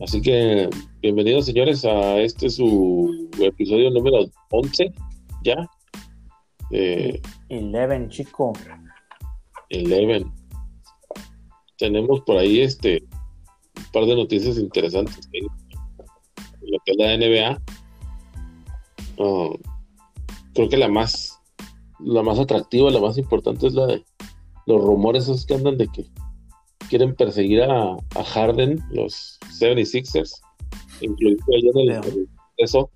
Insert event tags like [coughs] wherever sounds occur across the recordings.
Así que bienvenidos señores a este su episodio número 11 ya. Eh, Eleven, chico. Eleven. Tenemos por ahí este un par de noticias interesantes en lo que es la NBA. Ah, creo que la más la más atractiva, la más importante es la de los rumores esos que andan de que quieren perseguir a, Harden, los 76ers, incluido en el, eso.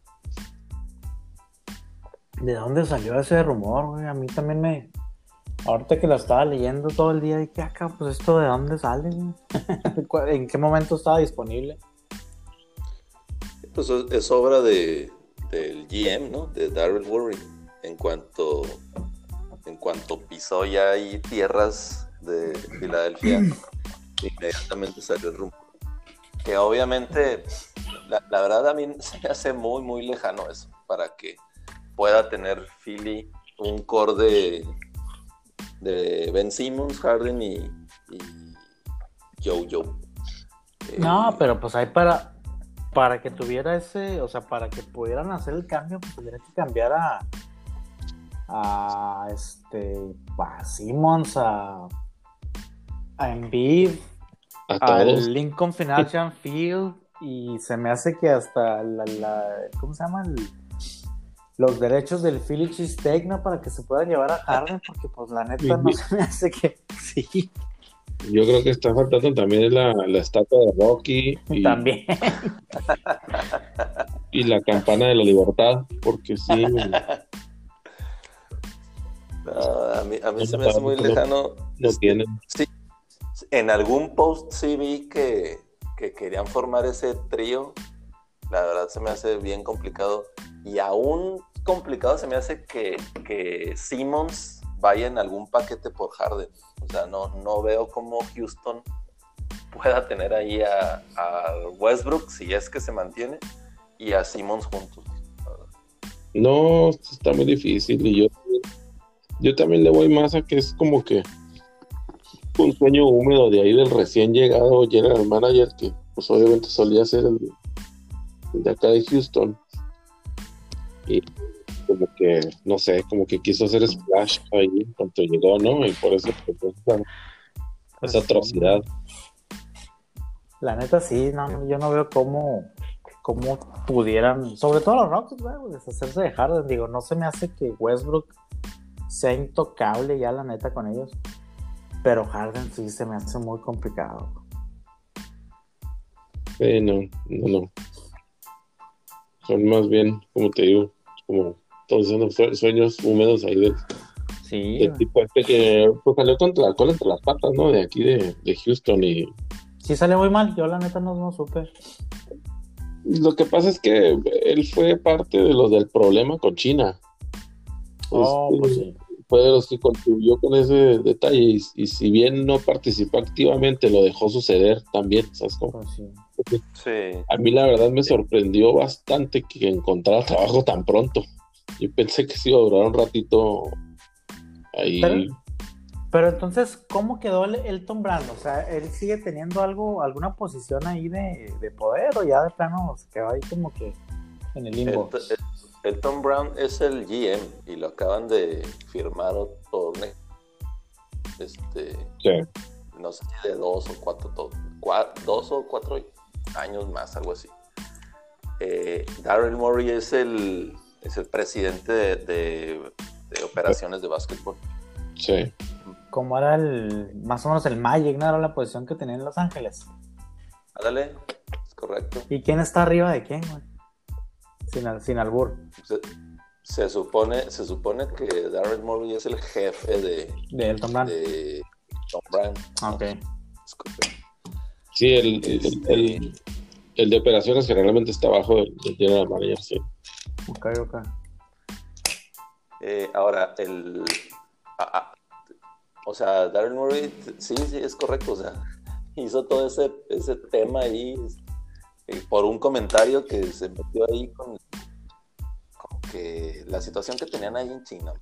¿De dónde salió ese rumor, güey? A mí también me. Ahorita que lo estaba leyendo todo el día, dije, acá, ah, pues esto de dónde sale, [laughs] ¿En qué momento estaba disponible? Pues es obra de, del GM, ¿no? De Darrell Worry. En cuanto, en cuanto pisó ya ahí tierras de Filadelfia, [clears throat] inmediatamente salió el rumor. Que obviamente, la, verdad a mí [laughs] se me hace muy, muy lejano eso, para que pueda tener Philly un core de, de Ben Simmons, Harden y, y Joe Joe. no, eh, pero pues hay para, para que tuviera ese, o sea, para que pudieran hacer el cambio, pues tendrían que cambiar a, a este, a Simmons, a, a Embiid, al Lincoln Financial Field y se me hace que hasta la, ¿cómo se llama? los derechos del Philly Cheesesteak, Para que se pueda llevar a Harden, porque pues la neta no se me hace que [laughs] sí. Yo creo que está faltando también la, la estatua de Rocky. Y, también. Y la campana de la libertad, porque sí. a mí, a mí se me hace muy lejano. No tienen. Sí, en algún post sí vi que, querían formar ese trío. La verdad se me hace bien complicado. Y aún complicado se me hace que, que Simmons vaya en algún paquete por Harden. O sea, no, no veo cómo Houston pueda tener ahí a, Westbrook, si es que se mantiene, y a Simmons juntos. No, está muy difícil. Y yo, yo también le voy más a que es como que un sueño húmedo de ahí del recién llegado general manager que pues obviamente solía ser el, de acá de Houston. Y como que no sé como que quiso hacer splash ahí cuando llegó no y por eso pues, esa, pues atrocidad. La neta sí no yo no veo cómo cómo pudieran sobre todo los Rockets deshacerse de Harden. Digo no se me hace que Westbrook sea intocable ya la neta con ellos pero Harden sí se me hace muy complicado. Sí, no, no, no. Son más bien, como te digo, como todos esos sueños húmedos ahí del, sí, tipo este que pues, salió contra la cola entre las patas, ¿no? De aquí de, Houston y... Sí salió muy mal, yo la neta no, no supe. Lo que pasa es que él fue parte de los del problema con China. Oh, pues sí fue de los que contribuyó con ese detalle y, si bien no participó activamente, lo dejó suceder también, ¿sabes cómo? Pues sí. A mí la verdad me sorprendió bastante que encontrara trabajo tan pronto. Yo pensé que sí iba a durar un ratito ahí. Pero, entonces, ¿cómo quedó el Elton Brand? O sea, ¿él sigue teniendo algo, alguna posición ahí de, poder o ya de plano se quedó ahí como que en el limbo? Elton Brown es el GM y lo acaban de firmar otro este no sé de dos o cuatro, dos o cuatro años más algo así. Eh, Darrell Murray es el es el presidente de, operaciones de básquetbol. Sí. Como era el más o menos el Magic no era la posición que tenía en Los Ángeles. Dale, es correcto. Y quién está arriba de quién güey? Sin, sin albur. Se, supone, se supone que Darren Murray es el jefe de, de Elton Brand. De Tom Brand. Ok. Sí, el, el, el, de operaciones generalmente está abajo del, general manager, sí. Ok, ok. Eh, ahora, el. Ah, ah, o sea, Darren Murray, sí, sí, es correcto. O sea, [laughs] hizo todo ese, ese tema ahí eh, por un comentario que se metió ahí con, que la situación que tenían ahí en China.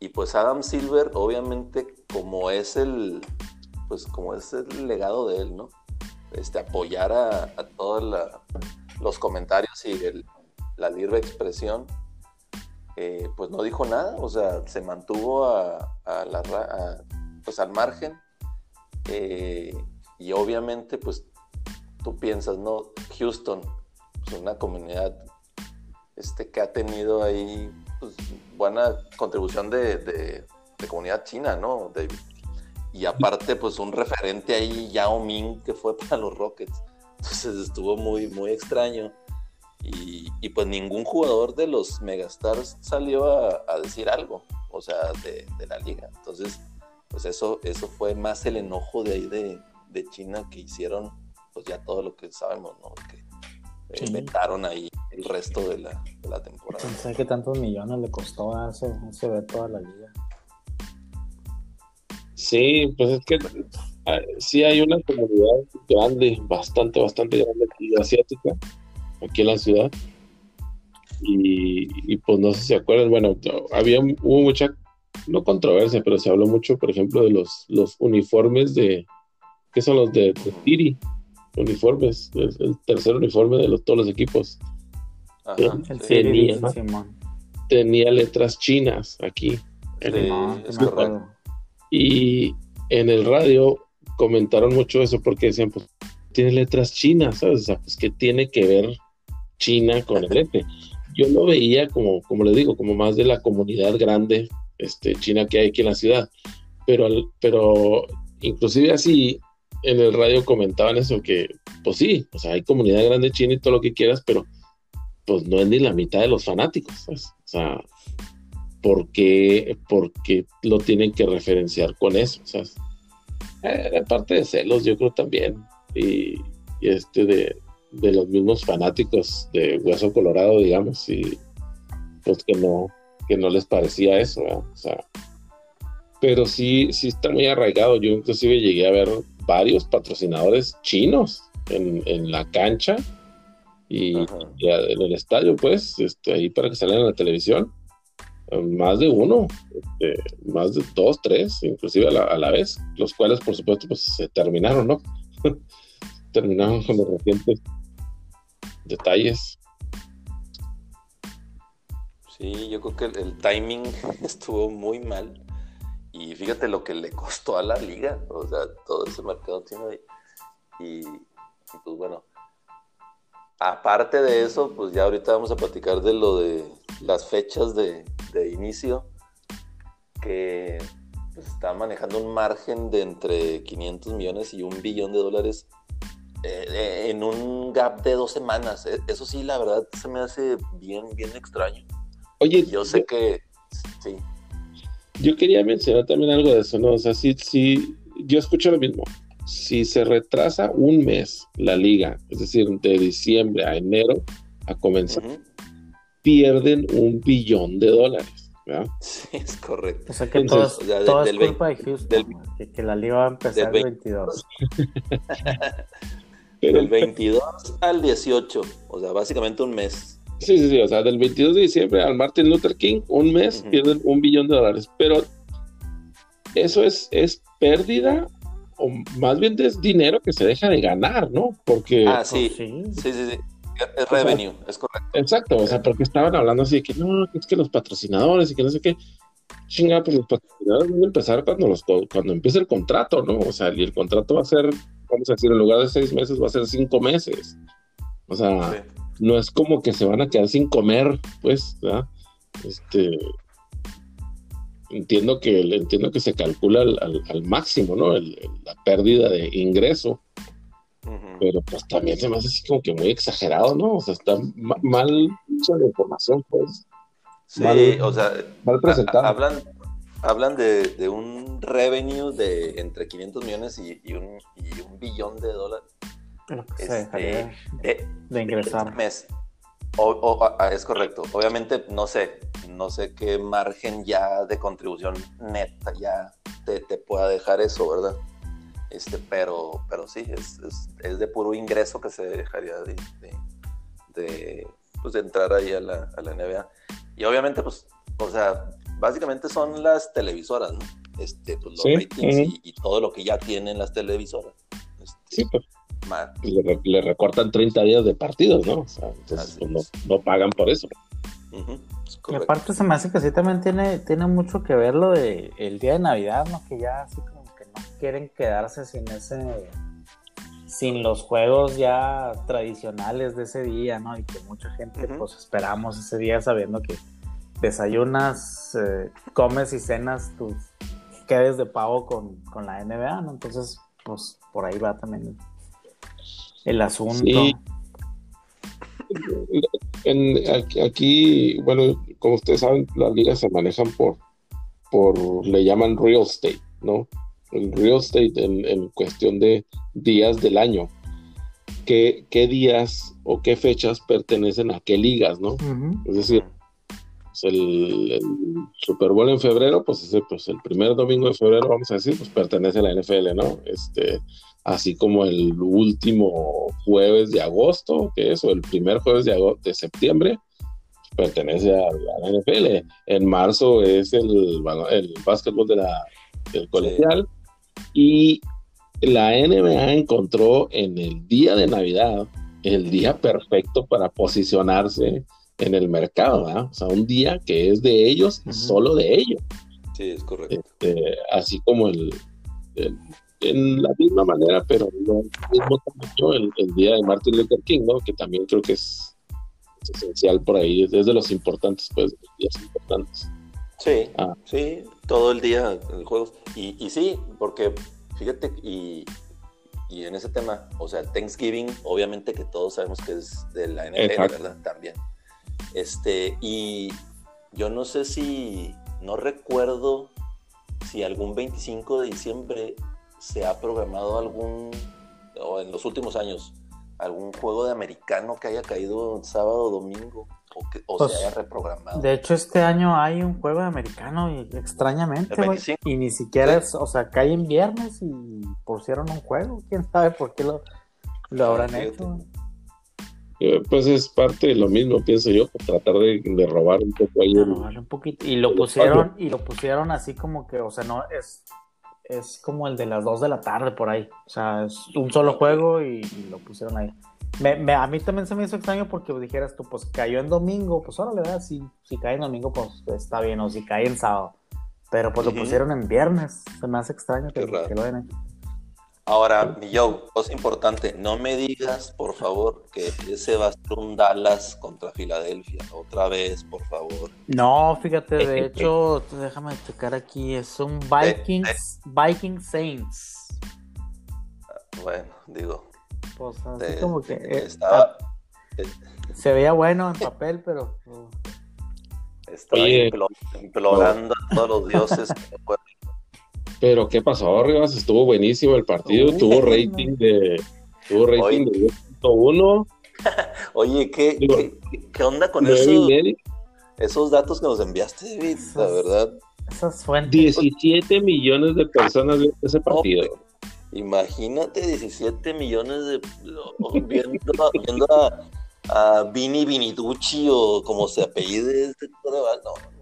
Y, pues Adam Silver, obviamente, como es el, pues como es el legado de él, ¿no? este, apoyar a, todos los comentarios y la libre expresión, eh, pues no dijo nada, o sea, se mantuvo a, la, pues al margen. Eh, y obviamente, pues piensas, ¿no? Houston, pues una comunidad este, que ha tenido ahí pues, buena contribución de, comunidad china, ¿no? y aparte, pues un referente ahí, Yao Ming, que fue [laughs] para los Rockets. Entonces estuvo muy, muy extraño. Y, pues ningún jugador de los Megastars salió a, decir algo, o sea, de, la liga. Entonces, pues eso, eso fue más el enojo de ahí de, China que hicieron, pues ya todo lo que sabemos, ¿no? Que inventaron ahí el resto de la, temporada. Pensé que tantos millones le costó a ese, ese ver toda la liga. Sí, pues es que ah, sí hay una comunidad grande, bastante, bastante grande aquí asiática, aquí en la ciudad. Y, pues no sé si se acuerdan, bueno, había hubo mucha, no controversia, pero se habló mucho, por ejemplo, de los, los uniformes de, ¿qué son los de, de Tiri? Uniformes, el, tercer uniforme de los, todos los equipos. tenía, tenía, letras chinas aquí. y en el radio comentaron mucho eso porque decían, pues tiene letras chinas, ¿sabes? O sea, pues que tiene que ver China con el F. Yo lo veía como, como le digo, como más de la comunidad grande este, china que hay aquí en la ciudad. Pero, pero inclusive así en el radio comentaban eso, que pues sí, o sea, hay comunidad grande china y todo lo que quieras, pero pues no es ni la mitad de los fanáticos, ¿sabes? O sea, ¿por qué, lo tienen que referenciar con eso? ¿sabes? Eh, parte de celos, yo creo también, y este de, de los mismos fanáticos de Hueso Colorado, digamos, y pues que no, que no les parecía eso, o sea, pero sí, sí está muy arraigado. Yo inclusive llegué a ver varios patrocinadores chinos en, la cancha y, en el estadio, pues, este, ahí para que salgan en la televisión. Más de uno, este, más de dos, tres, inclusive a la, a la, vez, los cuales, por supuesto, pues se terminaron, ¿no? [laughs] terminaron con los recientes detalles. Sí, yo creo que el, timing [laughs] estuvo muy mal. Y fíjate lo que le costó a la liga, o sea, todo ese mercado tiene. Y, pues bueno, aparte de eso, pues ya ahorita vamos a platicar de lo de las fechas de, inicio, que pues, está manejando un margen de entre 500 millones y un billón de dólares eh, en un gap de dos semanas. Eh, eso sí, la verdad, se me hace bien, bien extraño. Oye, yo sé que sí. Yo quería mencionar también algo de eso, ¿no? O sea, sí, sí, yo escucho lo mismo. Si se retrasa un mes la liga, es decir, de diciembre a enero a comenzar, pierden un billón de dólares. ¿verdad? [laughs] Sí, es correcto. O sea que todo, es culpa de Houston, que, la liga va a empezar el 22. [laughs] Del 22 al 18, o sea, básicamente un mes. Sí, sí, sí, o sea, del 22 de diciembre al Martin Luther King, un mes pierden un billón de dólares. Pero eso es, es pérdida o más bien es dinero que se deja de ganar, ¿no? Porque... Ah, sí, sí, sí, sí. Es revenue, es correcto. Exacto, o sea, porque estaban hablando así de que no, es que los patrocinadores y que no sé qué. Chinga, pues los patrocinadores van a empezar cuando, los, cuando empiece el contrato, ¿no? O sea, y el contrato va a ser vamos a decir, en lugar de seis meses va a ser cinco meses. O sea, no es como que se van a quedar sin comer, pues, ¿verdad? Este, entiendo que entiendo que se calcula al, máximo, ¿no? la pérdida de ingreso. Pero pues también se me hace así como que muy exagerado, ¿no? O sea, está mal mucha la información, pues. Sí, o sea, mal presentado. hablan, hablan de, un revenue de entre 500 millones y, un, billón de dólares. Este, de, ingresar. mes. O, ah, es correcto. Obviamente, no sé, no sé qué margen ya de contribución neta ya te, pueda dejar eso, ¿verdad? Este, pero, pero sí, es, es, de puro ingreso que se dejaría de, de, pues, entrar ahí a la, a la NBA. Y obviamente, pues, o sea, básicamente son las televisoras, ¿no? Este, pues, los ratings y, todo lo que ya tienen las televisoras. Este, sí, pues. Le, recortan 30 días de partidos, ¿no? O sea, entonces pues, no, pagan por eso. y aparte se me hace que sí también tiene, tiene mucho que ver lo de el día de Navidad, ¿no? Que ya así como que no quieren quedarse sin ese sin los juegos ya tradicionales de ese día, ¿no? Y que mucha gente pues esperamos ese día sabiendo que desayunas, eh, comes y cenas tus quedes de pavo con, con, la NBA, ¿no? Entonces, pues por ahí va también el asunto. aquí, bueno, como ustedes saben, las ligas se manejan por, por le llaman real estate, ¿no? El real estate en, cuestión de días del año. ¿Qué, ¿Qué, días o qué fechas pertenecen a qué ligas, ¿no? Es decir, pues, el, Super Bowl en febrero, pues, ese, pues el primer domingo de febrero, vamos a decir, pues pertenece a la NFL, ¿no? Este, así como el último jueves de agosto, que es, o el primer jueves de, de septiembre, pertenece a la NFL. En marzo es el, el básquetbol de la, del colegial. Y la NBA encontró en el día de Navidad el día perfecto para posicionarse en el mercado, ¿verdad? O sea, un día que es de ellos y solo de ellos. Sí, es correcto. Este, así como el, en la misma manera, pero no mismo tamaño, el, día de Martin Luther King, ¿no? Que también creo que es, esencial por ahí, es, de los importantes, pues, de los días importantes. Sí, ah. sí, todo el día en juegos. Y, y sí, porque fíjate, y, y en ese tema, o sea, Thanksgiving, obviamente que todos sabemos que es de la NFL, ¿verdad? También. Este, y yo no sé si, no recuerdo si algún 25 de diciembre se ha programado algún, o en los últimos años, algún juego de americano que haya caído sábado o domingo o, que, o se pues, haya reprogramado. De hecho, este año hay un juego de americano y extrañamente, y ni siquiera es, o sea, cae en viernes y pusieron un juego, quién sabe por qué lo, lo habrán hecho. Eh, pues es parte de lo mismo, pienso yo, tratar de, robar un poco ahí. un poquito. Y lo pusieron, y lo pusieron así como que, o sea, no, es, es como el de las 2 de la tarde por ahí. O sea, es un solo juego y, lo pusieron ahí. Me, a mí también se me hizo extraño porque dijeras tú, pues cayó en domingo, pues ahora le da, si, si cae en domingo, pues está bien, o si cae en sábado. Pero pues lo pusieron en viernes, se me hace extraño que, que lo hayan hecho. Ahora, mi Joe, cosa importante, no me digas, por favor, que ese va a ser un Dallas contra Filadelfia. Otra vez, por favor. No, fíjate, de [laughs] hecho, déjame checar aquí, es un Vikings, Viking Saints. Bueno, digo. Pues así como que eh, estaba, ah, se veía bueno en papel, pero. Estaba implorando a todos los dioses que pero ¿qué pasó, Rivas? Estuvo buenísimo el partido, tuvo rating de tuvo rating de 2.1. [laughs] Oye, ¿qué, ¿qué, onda con eso? Esos datos que nos enviaste, David, la verdad. Esas fuentes. 17 millones de personas vieron ese partido. imagínate 17 millones de [laughs] viendo, viendo a, a Vini Viniducci o como se apellide este no,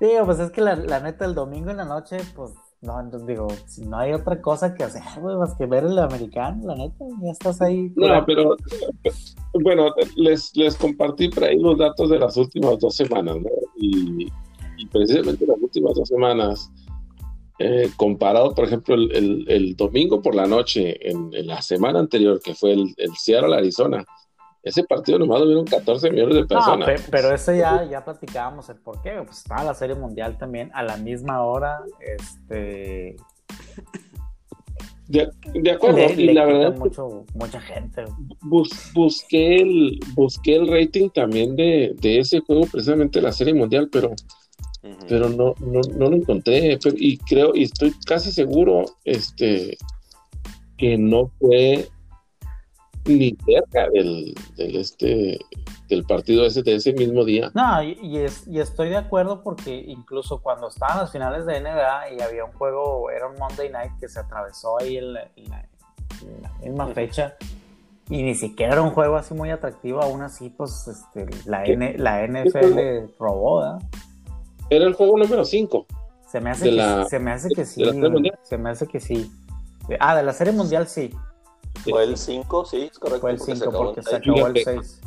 Sí, pues es que la, neta, el domingo en la noche, pues, no, entonces digo, si no hay otra cosa que hacer, güey, más que ver el americano, la neta, ya estás ahí. No, pero, bueno, les, les compartí por ahí los datos de las últimas dos semanas, ¿no? Y, precisamente las últimas dos semanas, eh, comparado, por ejemplo, el, domingo por la noche, en, la semana anterior, que fue el, el Seattle-Arizona, ese partido nomás lo vieron 14 millones de personas. pero eso ya, ya platicábamos el por qué. Pues estaba la Serie Mundial también a la misma hora. Este. De, acuerdo, y la verdad. Mucho, mucha gente. busqué, el, busqué el rating también de, ese juego, precisamente la Serie Mundial, pero, pero no, no, no, lo encontré. y creo, y estoy casi seguro este, que no fue ni cerca del, este del partido ese de ese mismo día. No, y, es, y, estoy de acuerdo porque incluso cuando estaban las finales de NBA y había un juego, era un Monday Night que se atravesó ahí en la, misma fecha y ni siquiera era un juego así muy atractivo, aún así pues este, la, la NFL robó. Era el juego número 5. Se me hace que, se me hace que sí. Se me hace que sí. Ah, de la Serie Mundial sí Fue el 5, sí, es correcto. Fue el 5 porque se acabó, el 6.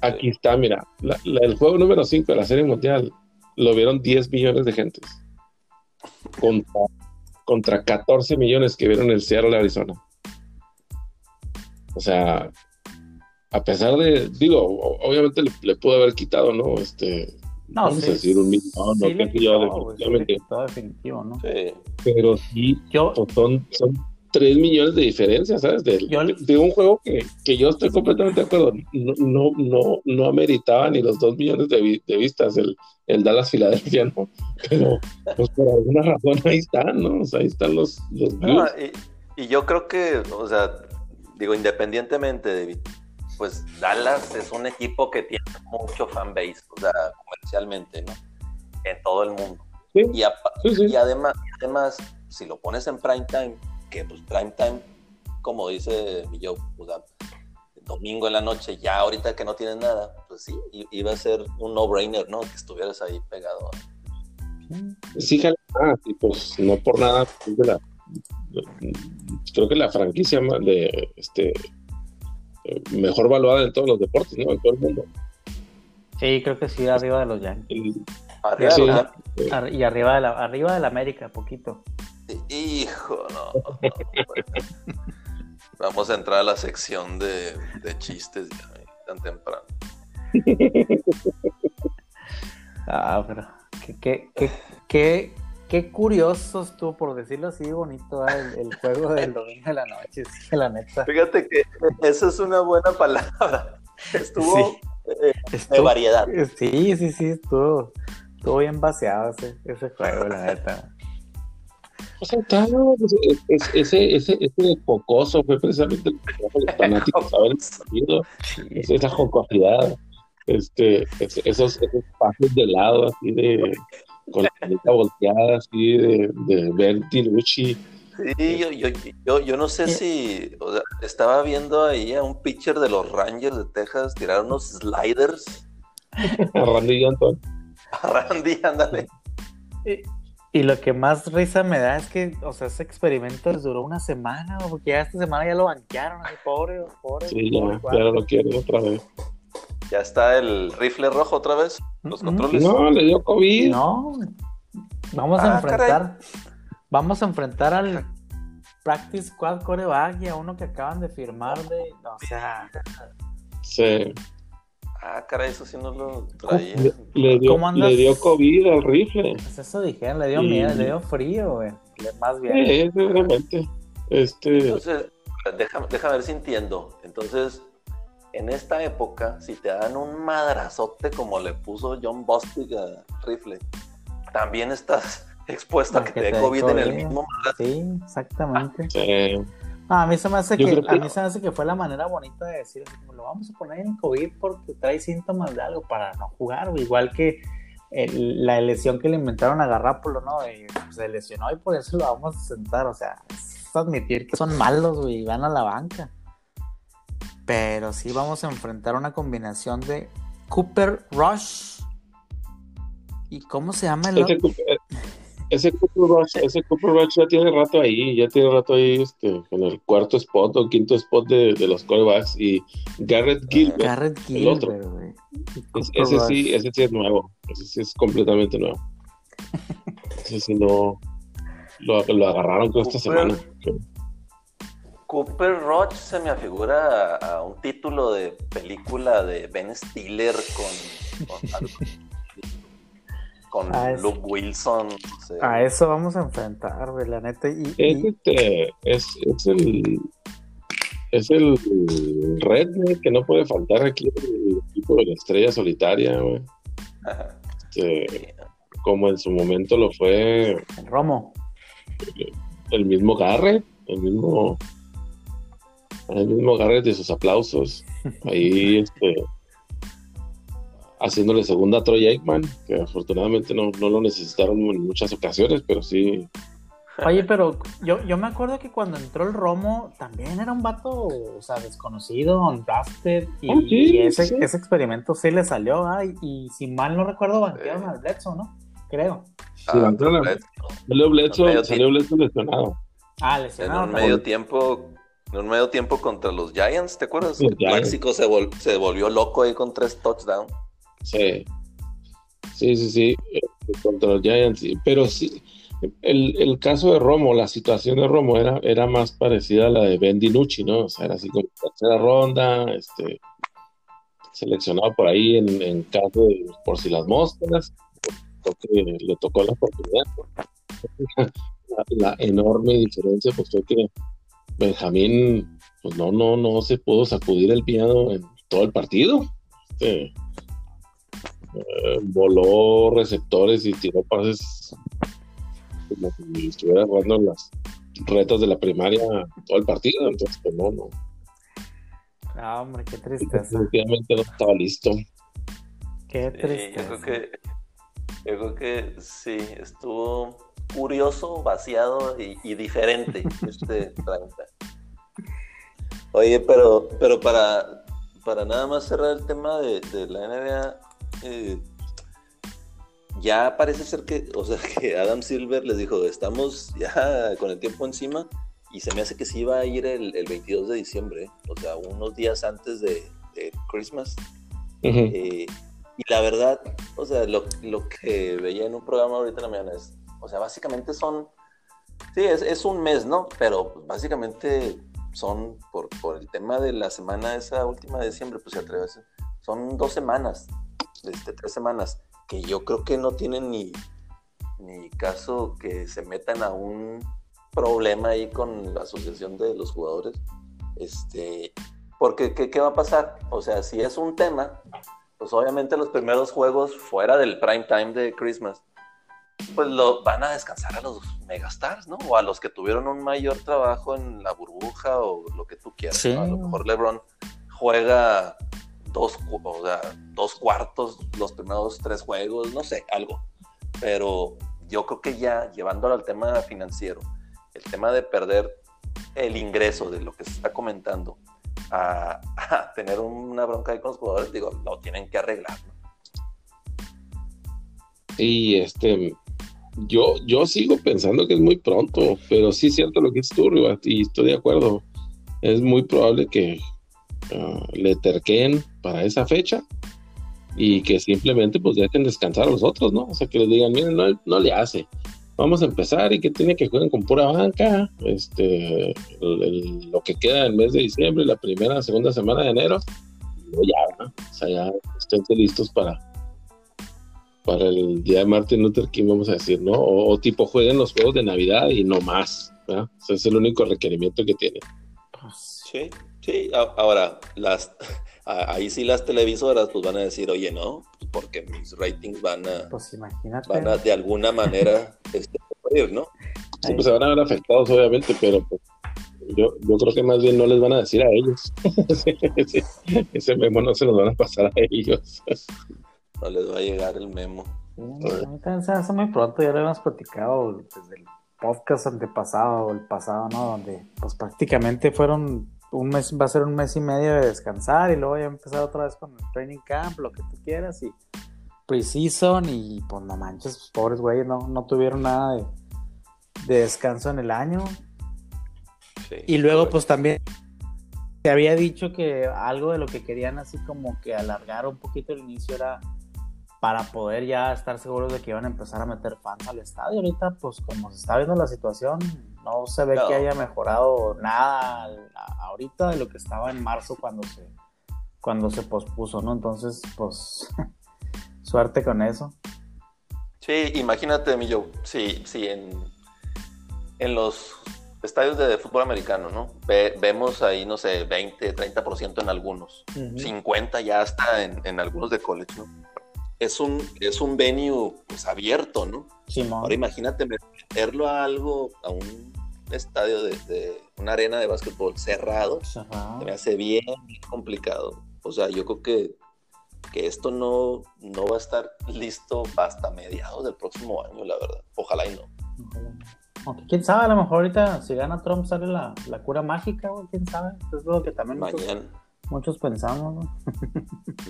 Aquí está, mira, el juego número 5 de la Serie Mundial lo vieron 10 millones de gentes. Contra, contra 14 millones que vieron el Seattle, Arizona. O sea, a pesar de, digo, obviamente le, pudo haber quitado, ¿no? Este, no, vamos a decir un millón, no, sí que yo, definitivamente. definitivo, ¿no? Sí. Pero sí, yo, pues son, son 3 millones de diferencia, ¿sabes? De, de, un juego que, que, yo estoy completamente de acuerdo. No, no, no, no ameritaba ni los 2 millones de, de, vistas el, el Dallas Filadelfia, ¿no? Pero, pues por alguna razón ahí están, ¿no? O sea, ahí están los, los y, y, yo creo que, o sea, digo, independientemente de pues Dallas es un equipo que tiene mucho fanbase, o sea, comercialmente, ¿no? En todo el mundo. Y, y, además, además, si lo pones en prime time, que pues prime time, como dice mi yo, o sea, domingo en la noche, ya ahorita que no tienes nada, pues sí, iba a ser un no-brainer, ¿no? Que estuvieras ahí pegado. Sí, ah, y pues no por nada, creo que la franquicia de este mejor valuada en todos los deportes, ¿no? En todo el mundo. Sí, creo que sí, arriba de los Yankees. Arriba, y arriba de la, arriba de la América, poquito. Hijo, no. Vamos a entrar a la sección de, chistes tan temprano. Ah, pero qué, qué, qué, qué, curioso estuvo, por decirlo así, bonito ¿eh? el, juego del domingo de la noche, sí, la neta. Fíjate que esa es una buena palabra. Estuvo, eh, de variedad. Sí, sí, sí, estuvo, estuvo bien vaciado ese, ese juego, la neta. O sea, claro, pues, ese, ese, ese jocoso fue precisamente el que los [laughs] fanáticos saber el partido. Esa jocosidad, este, esos, esos pasos de lado, así de, con la cabeza volteada, así de, de ver Tinucci. Sí, yo, yo, yo, yo, no sé si o sea, estaba viendo ahí a un pitcher de los Rangers de Texas tirar unos sliders. [laughs] A Randy Johnson. A Randy, ándale. Y lo que más risa me da es que, o sea, ese experimento les duró una semana, porque ya esta semana ya lo banquearon, así, pobre, pobre. Sí, ya, ya lo quieren otra vez. ¿Ya está el rifle rojo otra vez? ¿Los controles? No, le dio COVID. No. Vamos a ah, enfrentar. Vamos a enfrentar al Practice Squad Coreback y a uno que acaban de firmar de. O sea. Sí. Ah, caray, eso sí no lo traía. Le, dio, le dio COVID al rifle. Pues eso dijeron, le dio miedo, le dio frío, güey. Más bien. Sí, realmente. Este... Entonces, déjame, déjame ver si entiendo. Entonces, en esta época, si te dan un madrazote como le puso John Bostic al rifle, también estás [laughs] expuesto a que, te dé COVID, en el mismo Sí, exactamente. Sí a mí se me hace que, a mí se me hace que fue la manera bonita de decir, lo vamos a poner en COVID porque trae síntomas de algo para no jugar, igual que la lesión que le inventaron a Garrápolo, ¿no? se lesionó y por eso lo vamos a sentar, o sea, es admitir que son malos, y van a la banca. Pero sí vamos a enfrentar una combinación de Cooper Rush y ¿cómo se llama el otro? Ese Cooper Rush, ese Cooper Rush ya tiene rato ahí, ya tiene rato ahí este, en el cuarto spot o quinto spot de, de los corebacks y Garrett ah, Gilbert, Garrett el otro. ese sí, ese sí es nuevo, ese sí es completamente nuevo. [laughs] ese sí no lo, lo agarraron con esta semana. Cooper Rush se me afigura a, un título de película de Ben Stiller con, con [laughs] con Luke Wilson. A eso vamos a enfrentar, la neta. Y, es, Este, es, es, el es el red que no puede faltar aquí el equipo de la estrella solitaria, este, como en su momento lo fue el Romo. El, mismo Garrett, el mismo el mismo Garrett de sus aplausos. [laughs] Ahí este haciéndole segunda a Troy Aikman, que afortunadamente no, lo necesitaron en muchas ocasiones, pero sí. Oye, pero yo, yo me acuerdo que cuando entró el Romo también era un vato, o sea, desconocido, undrafted, y, oh, ese, ese experimento sí le salió, ¿ah? y, si mal no recuerdo, banquearon al Bledsoe, ¿no? Creo. Sí, ah, Bledsoe. Salió Bledsoe, salió Bledsoe lesionado. Ah, lesionado. En un medio tiempo en un medio tiempo contra los Giants, ¿te acuerdas? El México se, se volvió loco ahí con tres touchdowns. Sí. Sí, sí, sí, contra los Giants. Pero sí, el, el, caso de Romo, la situación de Romo era, era más parecida a la de Ben DiNucci, ¿no? O sea, era así como tercera ronda, este, seleccionado por ahí en, en caso de por si las moscas, que le tocó la oportunidad. [laughs] La, la, enorme diferencia pues fue que Benjamín pues no, no, no se pudo sacudir el piano en todo el partido. Este, eh, voló receptores y tiró pases como si estuviera jugando las retas de la primaria todo el partido. Entonces, pues no, no. Ah, hombre, qué tristeza. Definitivamente no estaba listo. Qué tristeza. yo creo que, yo creo que sí, estuvo curioso, vaciado y, diferente [laughs] este 30. Oye, pero, pero para, para nada más cerrar el tema de, de la NBA, eh, ya parece ser que, o sea, [laughs] que Adam Silver les dijo, estamos ya con el tiempo encima y se me hace que sí iba a ir el, 22 de diciembre, o sea, unos días antes de, Christmas. Eh, y la verdad, o sea, lo, que veía en un programa ahorita en la mañana es, o sea, básicamente son, sí, es, un mes, ¿no? Pero básicamente son, por, por, el tema de la semana esa última de diciembre, pues se atreve a ser, son dos semanas este, tres semanas, que yo creo que no tienen ni, ni caso que se metan a un problema ahí con la asociación de los jugadores. Este, porque, ¿qué, va a pasar? O sea, si es un tema, pues obviamente los primeros juegos fuera del prime time de Christmas, pues lo van a descansar a los megastars, ¿no? O a los que tuvieron un mayor trabajo en la burbuja o lo que tú quieras. A lo mejor LeBron juega dos, o sea, dos cuartos los primeros tres juegos, no sé, algo. Pero yo creo que ya llevándolo al tema financiero, el tema de perder el ingreso de lo que se está comentando a, tener una bronca ahí con los jugadores, digo, lo tienen que arreglar. Y este, yo, yo sigo pensando que es muy pronto, pero sí es cierto lo que es tú, y estoy de acuerdo. Es muy probable que Ah, le terquen para esa fecha y que simplemente pues dejen descansar a los otros, ¿no? O sea, que les digan, miren, no, le hace. Vamos a empezar y que tiene que jueguen con pura banca, este, lo que queda el mes de diciembre, la primera, segunda semana de enero, ya, O sea, ya estén listos para, para el día de Martin Luther King, vamos a decir, ¿no? O, tipo jueguen los juegos de Navidad y no más, ¿no? ese es el único requerimiento que tienen. Sí, Sí, ahora, las, [laughs] ahí sí las televisoras pues van a decir, oye, no, porque mis ratings van a, pues imagínate. van a de alguna manera este, ¿no? Sí, pues se van a ver afectados, obviamente, pero pues, yo, yo creo que más bien no les van a decir a ellos. [laughs] ese, memo no se los van a pasar a ellos. no les va a llegar el memo. Sí, hace muy pronto, ya lo hemos platicado desde el podcast antepasado o el pasado, ¿no? Donde pues prácticamente fueron un mes, va a ser un mes y medio de descansar y luego ya empezar otra vez con el training camp, lo que tú quieras y preseason y pues no manches, pues, pobres güeyes no, no tuvieron nada de, descanso en el año. y luego pues también se había dicho que algo de lo que querían así como que alargar un poquito el inicio era para poder ya estar seguros de que iban a empezar a meter fans al estadio. Ahorita, pues como se está viendo la situación, no se ve que haya mejorado nada ahorita de lo que estaba en marzo cuando se, cuando se pospuso, ¿no? Entonces, pues, [laughs] suerte con eso. Sí, imagínate, Millo, sí, sí, en, en los estadios de fútbol americano, ¿no? vemos ahí, no sé, 20, 30% en algunos, 50 ya hasta en, en algunos de college, ¿no? Es un, es un venue pues, abierto, ¿no? Ahora imagínate meterlo a algo, a un estadio de, una arena de básquetbol cerrado, me hace bien complicado. O sea, yo creo que, que esto no, no va a estar listo hasta mediados del próximo año, la verdad. Ojalá y no. Aunque quién sabe, a lo mejor ahorita si gana Trump sale la, cura mágica, quién sabe. es lo que también Mañana. Muchos pensamos, ¿no?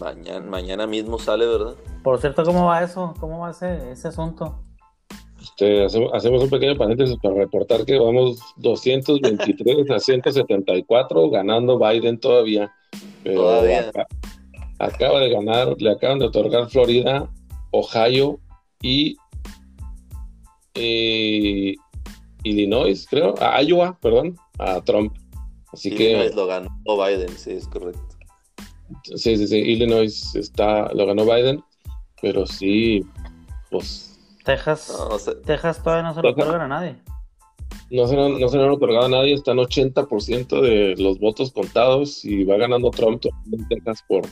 mañana, mañana mismo sale, ¿verdad? Por cierto, ¿cómo va eso? ¿Cómo va ese, ese asunto? Este, hacemos, un pequeño paréntesis para reportar que vamos 223 a 174 ganando Biden todavía. todavía. acaba de ganar, le acaban de otorgar Florida, Ohio y eh, Illinois, creo, a Iowa, perdón, a Trump. Así Illinois que. lo ganó Biden, sí, es correcto. Sí, sí, sí, Illinois está, lo ganó Biden, pero sí, pues. Texas, Texas todavía no se lo otorgan a nadie. No se, no se lo han otorgado a nadie, están 80% de los votos contados y va ganando Trump en Texas por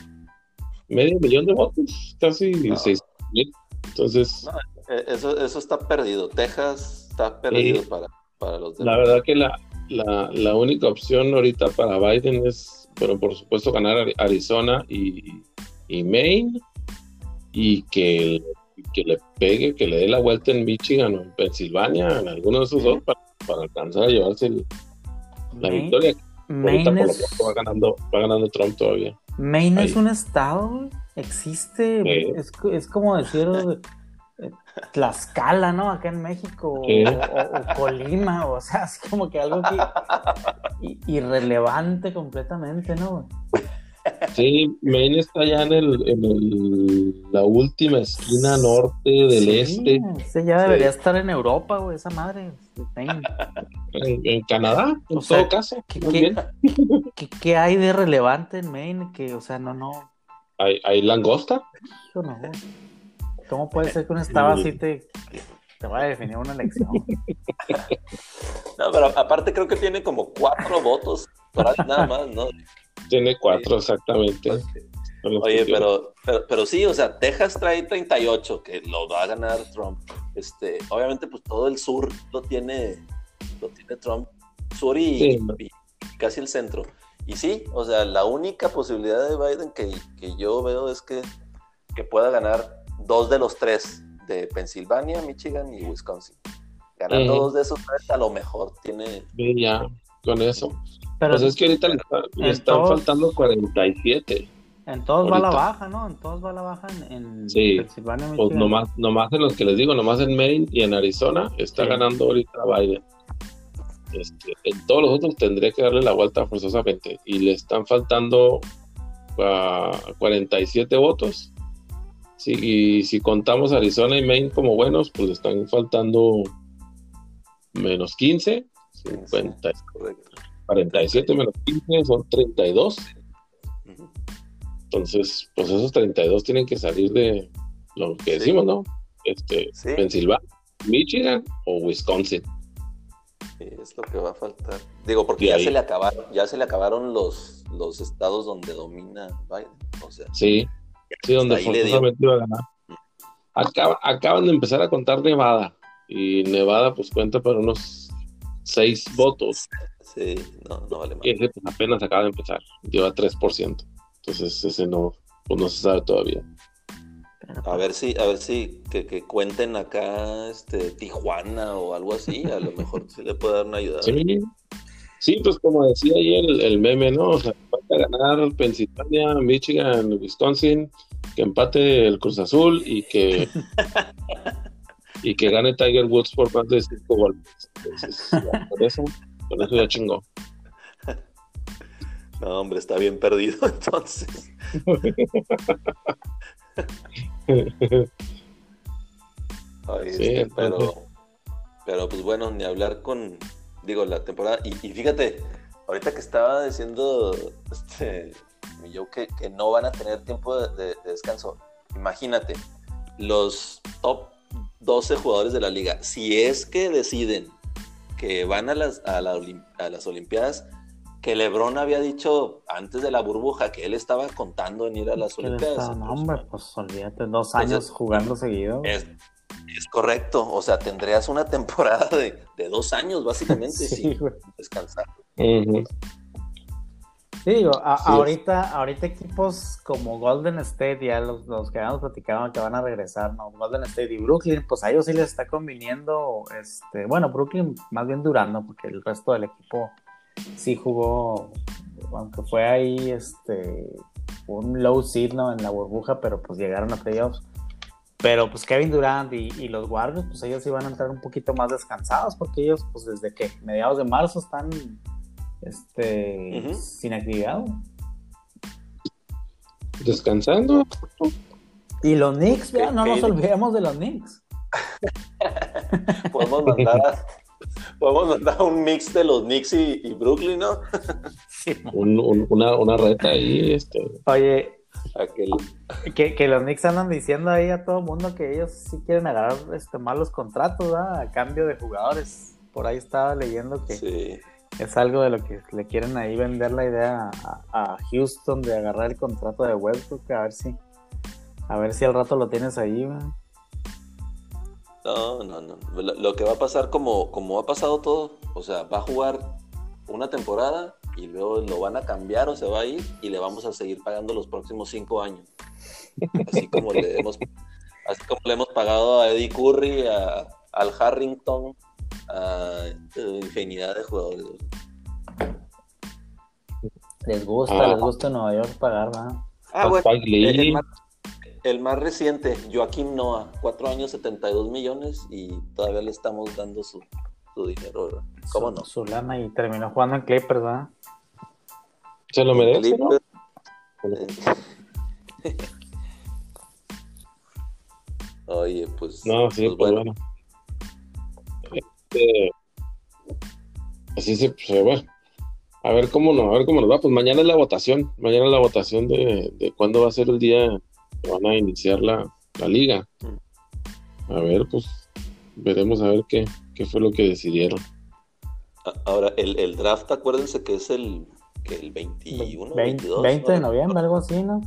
medio millón de votos, casi 6 mil. Entonces. Eh, eso, eso está perdido. Texas está perdido para, para, los La verdad que la, la, la, única opción ahorita para Biden es, bueno, por supuesto, ganar Arizona y, y Maine y que, que le pegue, que le dé la vuelta en Michigan o en Pensilvania, en alguno de esos dos, para, para, alcanzar a llevarse la victoria. Maine es... va, ganando, va ganando Trump todavía. Maine es un estado, existe, es, es, como decir [laughs] Tlaxcala, ¿no? Acá en México, o, Colima, o sea, es como que algo que irrelevante completamente, ¿no? Sí, Maine está allá en, el, en el, la última esquina norte del este. Sí, ya debería estar en Europa, güey, esa madre. En, Canadá, en todo caso. ¿qué, hay de relevante en Maine? Que, o sea, no, no. ¿Hay, hay langosta? Yo no, ¿Cómo puede ser que un [laughs] estado así te, te vaya a definir una elección? [laughs] No, pero aparte creo que tiene como cuatro votos, nada más, ¿no? Tiene cuatro, exactamente. Oye, pero, pero, sí, o sea, Texas trae 38, que lo va a ganar Trump. Este, obviamente, pues todo el sur lo tiene, lo tiene Trump. Sur y, casi el centro. Y sí, o sea, la única posibilidad de Biden que, que yo veo es que, que pueda ganar dos de los tres de Pensilvania, Michigan y Wisconsin. Ganando dos de esos tres, a lo mejor tiene. ya, con eso. Pero pues es que ahorita le, están faltando 47. En todos va a la baja, ¿no? En todos va a la baja en, sí, Pensilvania. Pues nomás, nomás en los que les digo, nomás en Maine y en Arizona está ganando ahorita Biden. Este, en todos los otros tendría que darle la vuelta forzosamente. Y le están faltando a 47 votos y si contamos Arizona y Maine como buenos, pues le están faltando menos 15, 50, 47 menos 15 son 32. Entonces, pues esos 32 tienen que salir de lo que decimos, ¿no? Este, Pensilvania, Michigan o Wisconsin. Sí, es lo que va a faltar. Digo, porque ya se le acabaron, ya se le acabaron los, los estados donde domina Biden. O sea, sí, Sí, donde forzosamente iba a ganar. acaban de empezar a contar Nevada. Y Nevada, pues cuenta para unos seis votos. Sí, no, no vale más. Y ese pues, apenas acaba de empezar. Lleva 3%. Entonces ese no, pues, no se sabe todavía. A ver si, a ver si que, que, cuenten acá este Tijuana o algo así, a lo mejor sí le puede dar una ayuda. Sí, Sí, pues como decía ayer el, meme, ¿no? O sea, falta ganar Pensilvania, Michigan, Wisconsin, que empate el Cruz Azul y que y que gane Tiger Woods por más de cinco golpes. Entonces, con eso, con eso ya chingó. No, hombre, está bien perdido [laughs] entonces. [laughs] Ay, sí, pero, pero pues bueno, ni hablar con, digo, la temporada. Y, fíjate, ahorita que estaba diciendo este, yo que, que no van a tener tiempo de, descanso, imagínate, los top 12 jugadores de la liga, si es que deciden que van a las, a, las Olimpiadas, que Lebron había dicho antes de la burbuja que él estaba contando en ir a las Olimpiadas. no, hombre, pues olvídate, dos años jugando seguido. Es correcto, o sea, tendrías una [laughs] temporada de, dos años básicamente sin descansar. Sí, digo, ahorita, ahorita equipos como Golden State, ya los, los que habíamos platicado que van a regresar, ¿no? Golden State y Brooklyn, pues a ellos sí les está conviniendo, este, bueno, Brooklyn más bien durando, porque el resto del equipo sí jugó, aunque fue ahí, este, un low seed, ¿no? En la burbuja, pero pues llegaron a playoffs Pero pues Kevin Durant y, los Warriors, pues ellos iban a entrar un poquito más descansados porque ellos, pues desde que mediados de marzo están este, sin actividad. Descansando. Y los Knicks, no nos olvidemos de los Knicks. [laughs] podemos mandar podemos mandar un mix de los Knicks y, Brooklyn, ¿no? [laughs] una, una reta ahí, este. Oye, [laughs] que, los Knicks andan diciendo ahí a todo el mundo que ellos sí quieren agarrar este, malos contratos a cambio de jugadores. Por ahí estaba leyendo que es algo de lo que le quieren ahí vender la idea a, Houston de agarrar el contrato de Westbrook a ver si a ver si al rato lo tienes ahí. No, no, no. Lo, que va a pasar como, como ha pasado todo, o sea, va a jugar una temporada y luego lo van a cambiar o se va a ir y le vamos a seguir pagando los próximos cinco años. Así como le hemos, así como le hemos pagado a Eddie Curry, a, al Harrington, a infinidad de jugadores. Les gusta, ah. les gusta Nueva York pagar, ¿no? Ah, bueno, el, más, el, más, reciente, Joaquín Noah, cuatro años, 72 millones y todavía le estamos dando su, su dinero, ¿Cómo no? Su lana y terminó jugando en Clippers, ¿verdad? Se lo merece, [laughs] Oye, pues. No, sí, pues, pues bueno. Este, así se, pues, bueno. A ver cómo no, a ver cómo nos va. Pues mañana es la votación. Mañana es la votación de, de cuándo va a ser el día que van a iniciar la, la liga. Mm. A ver, pues veremos a ver qué, qué fue lo que decidieron. Ahora, el, el draft, acuérdense que es el que el 21, 22, 20 de noviembre, algo así, ¿no?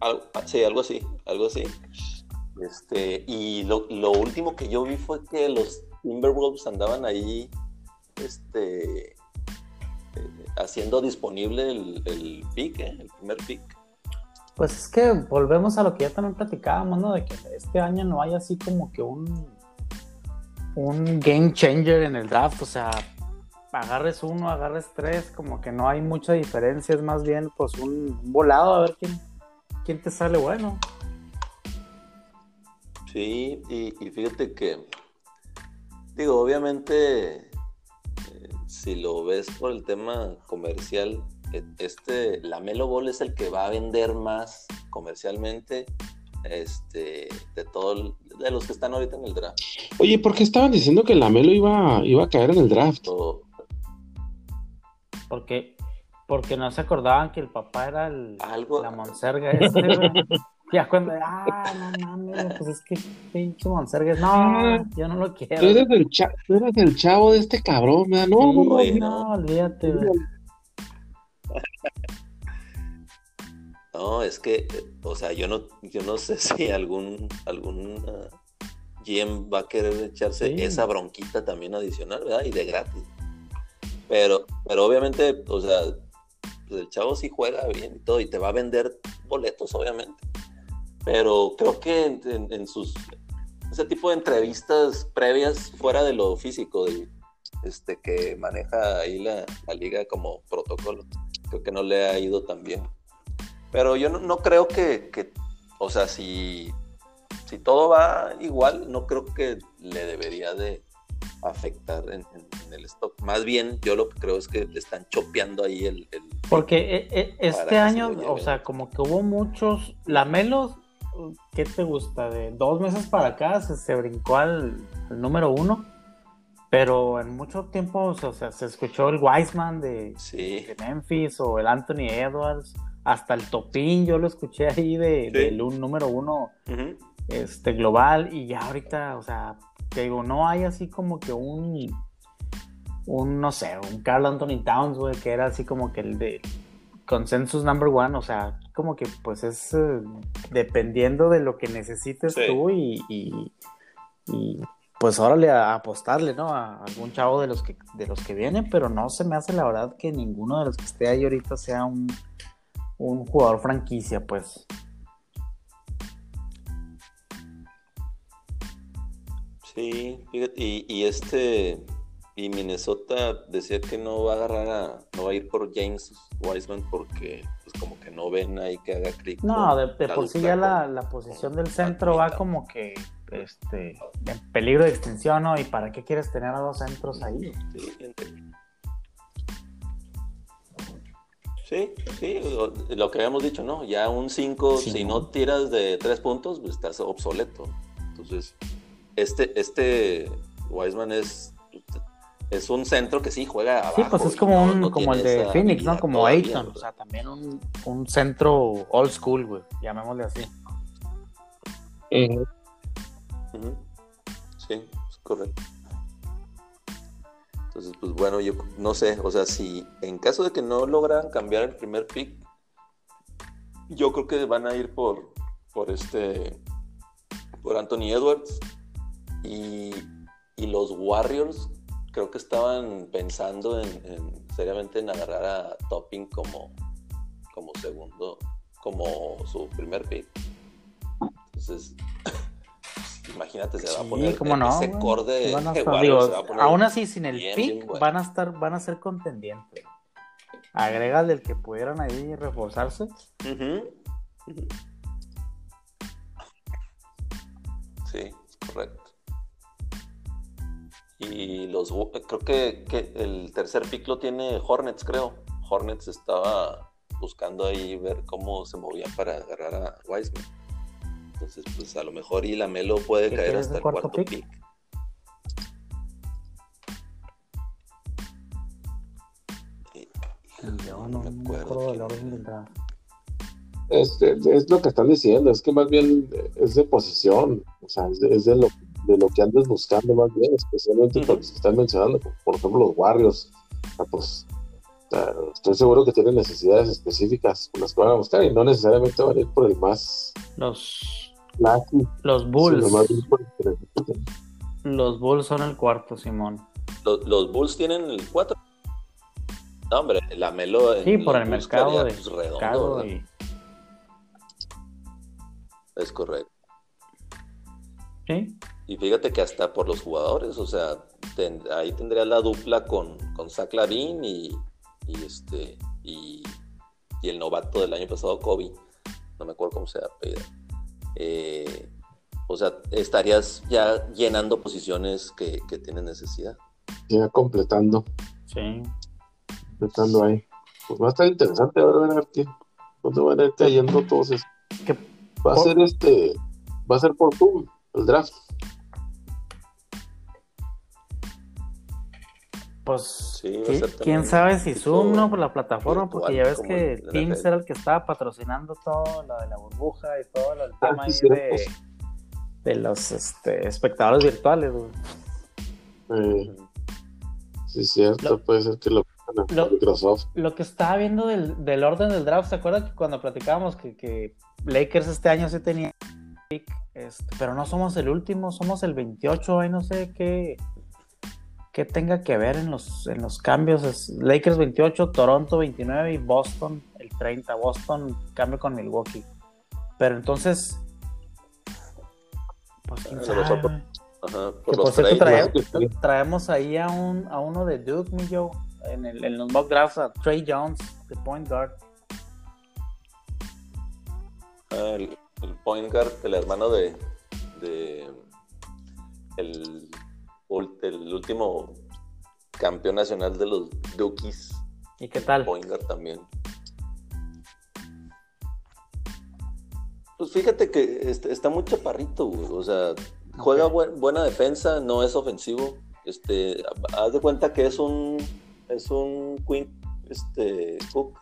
Ah, sí, algo así, algo así. Este, y lo, último que yo vi fue que los Timberwolves andaban ahí este, eh, haciendo disponible el, el pick, ¿eh? el primer pick. Pues es que volvemos a lo que ya también platicábamos, ¿no? De que este año no hay así como que un, un game changer en el draft, o sea, agarres uno, agarres tres, como que no hay mucha diferencia, es más bien pues un volado a ver quién, quién te sale bueno. Sí, y, fíjate que, digo, obviamente, eh, si lo ves por el tema comercial, e, este, la Melo Ball es el que va a vender más comercialmente este, de todos de los que están ahorita en el draft. Oye, ¿por qué estaban diciendo que la Melo iba, iba a caer en el draft? Porque, porque no se acordaban que el papá era el, la monserga este, [laughs] Ya cuando, ah, no mames, pues es que pinche monserga, no, yo no lo quiero. Tú eres el, tú eres el chavo de este cabrón, ¿no? No, no, no, olvídate, [laughs] No, es que, o sea, yo no, yo no [laughs] sé si algún, algún GM va a querer echarse esa bronquita también adicional, ¿verdad? Y de gratis. Pero, pero obviamente, o sea, pues el chavo sí juega bien y todo, y te va a vender boletos, obviamente. Pero creo que en, sus ese tipo de entrevistas previas fuera de lo físico, de, este, que maneja ahí la, liga como protocolo, creo que no le ha ido tan bien. Pero yo no, no creo que, que, o sea, si, si todo va igual, no creo que le debería de, afectar en, el stock. Más bien, yo lo que creo es que le están chopeando ahí el. Porque e, e, este año, o sea, como que hubo muchos. Lamelos, ¿qué te gusta? De dos meses para acá se, brincó al, número uno. Pero en mucho tiempo, o sea, se escuchó el Wiseman de, Memphis o el Anthony Edwards, hasta el Topín, yo lo escuché ahí de, del número uno este, global. Y ya ahorita, o sea, te digo, no hay así como que un, un no sé, un Carl Anthony Towns, güey, que era así como que el de consensus number one, o sea, como que pues es eh, dependiendo de lo que necesites tú y, y, y, pues órale a apostarle, ¿no? A algún chavo de los que de los que vienen, pero no se me hace la verdad que ninguno de los que esté ahí ahorita sea un, un jugador franquicia, pues. Sí, y, y este, y Minnesota decía que no va a agarrar a, no va a ir por James Wiseman porque pues como que no ven ahí que haga clic. No, de, por sí ya la, posición del centro va como que este en peligro de extinción, ¿no? ¿Y para qué quieres tener a dos centros ahí? Sí, sí, lo, que habíamos dicho, ¿no? Ya un 5, si no tiras de tres puntos, pues estás obsoleto. Entonces, este, este Wiseman es es un centro que sí juega abajo. Sí, pues es como un como el de Phoenix, ¿no? Como Ayton, o sea, también un, un, centro old school, güey, llamémosle así. Sí, es correcto. Entonces, pues bueno, yo no sé, o sea, si en caso de que no logran cambiar el primer pick, yo creo que van a ir por, por este, por Anthony Edwards y, y los Warriors creo que estaban pensando en, seriamente en agarrar a Topping como, como segundo, como su primer pick. Entonces, imagínate, se va a poner ¿cómo no, ese corde. aún así, sin el pick, van a estar, van a ser contendientes. Agrégale el que pudieran ahí reforzarse. Sí, correcto. Y los creo que, el tercer pick lo tiene Hornets, creo. Hornets estaba buscando ahí ver cómo se movían para agarrar a Wiseman. Entonces, pues a lo mejor y la Melo puede caer hasta el cuarto, pick. no, me acuerdo del orden Es, es, lo que están diciendo, es que más bien es de posición, o sea, es es de lo de lo que andes buscando más bien, especialmente por los que están mencionando, por, ejemplo los Warriors. pues estoy seguro que tienen necesidades específicas por las que van a buscar y no necesariamente van a ir por el más los los Bulls. Los Bulls son el cuarto Simón. Los, Bulls tienen el cuatro. No hombre la Melo sí por el mercado de redondo, es correcto. Sí. Y fíjate que hasta por los jugadores, o sea, ahí tendría la dupla con, con Zach Lavin y, este y, el novato del año pasado, Kobe. No me acuerdo cómo se llama. Eh, o sea, estarías ya llenando posiciones que, que tienen necesidad. Ya completando. Sí. Completando ahí. Pues va a estar interesante ahora ver qué, dónde van a ir cayendo todos esos. Va a ser este, va a ser por Zoom el draft. Pues, quién sabe si Zoom, ¿no? Por la plataforma, porque ya ves que Teams era el que estaba patrocinando todo, lo de la burbuja y todo el ah, tema ahí de, de, los este, espectadores virtuales, güey. sí, cierto, puede ser que lo, lo Microsoft. Lo que estaba viendo del, del orden del draft, ¿se acuerdan que cuando platicábamos que, que Lakers este año sí tenía este, pero no somos el último, somos el 28, ahí no sé qué que tenga que ver en los, en los cambios. Es Lakers 28, Toronto 29 y Boston el 30. Boston cambio con Milwaukee. Pero entonces, pues quién sabe. por cierto traemos, ahí a, un, a uno de Duke, mi en, el, en los mock drafts, a Trey Jones, de point guard. Ah, el, point guard, el hermano de, de el el último campeón nacional de los Dukies. ¿Y qué tal? Poingar también. Pues fíjate que está, muy chaparrito, güey. O sea, juega buena defensa, no es ofensivo. Este, haz de cuenta que es un es un Queen este Cook.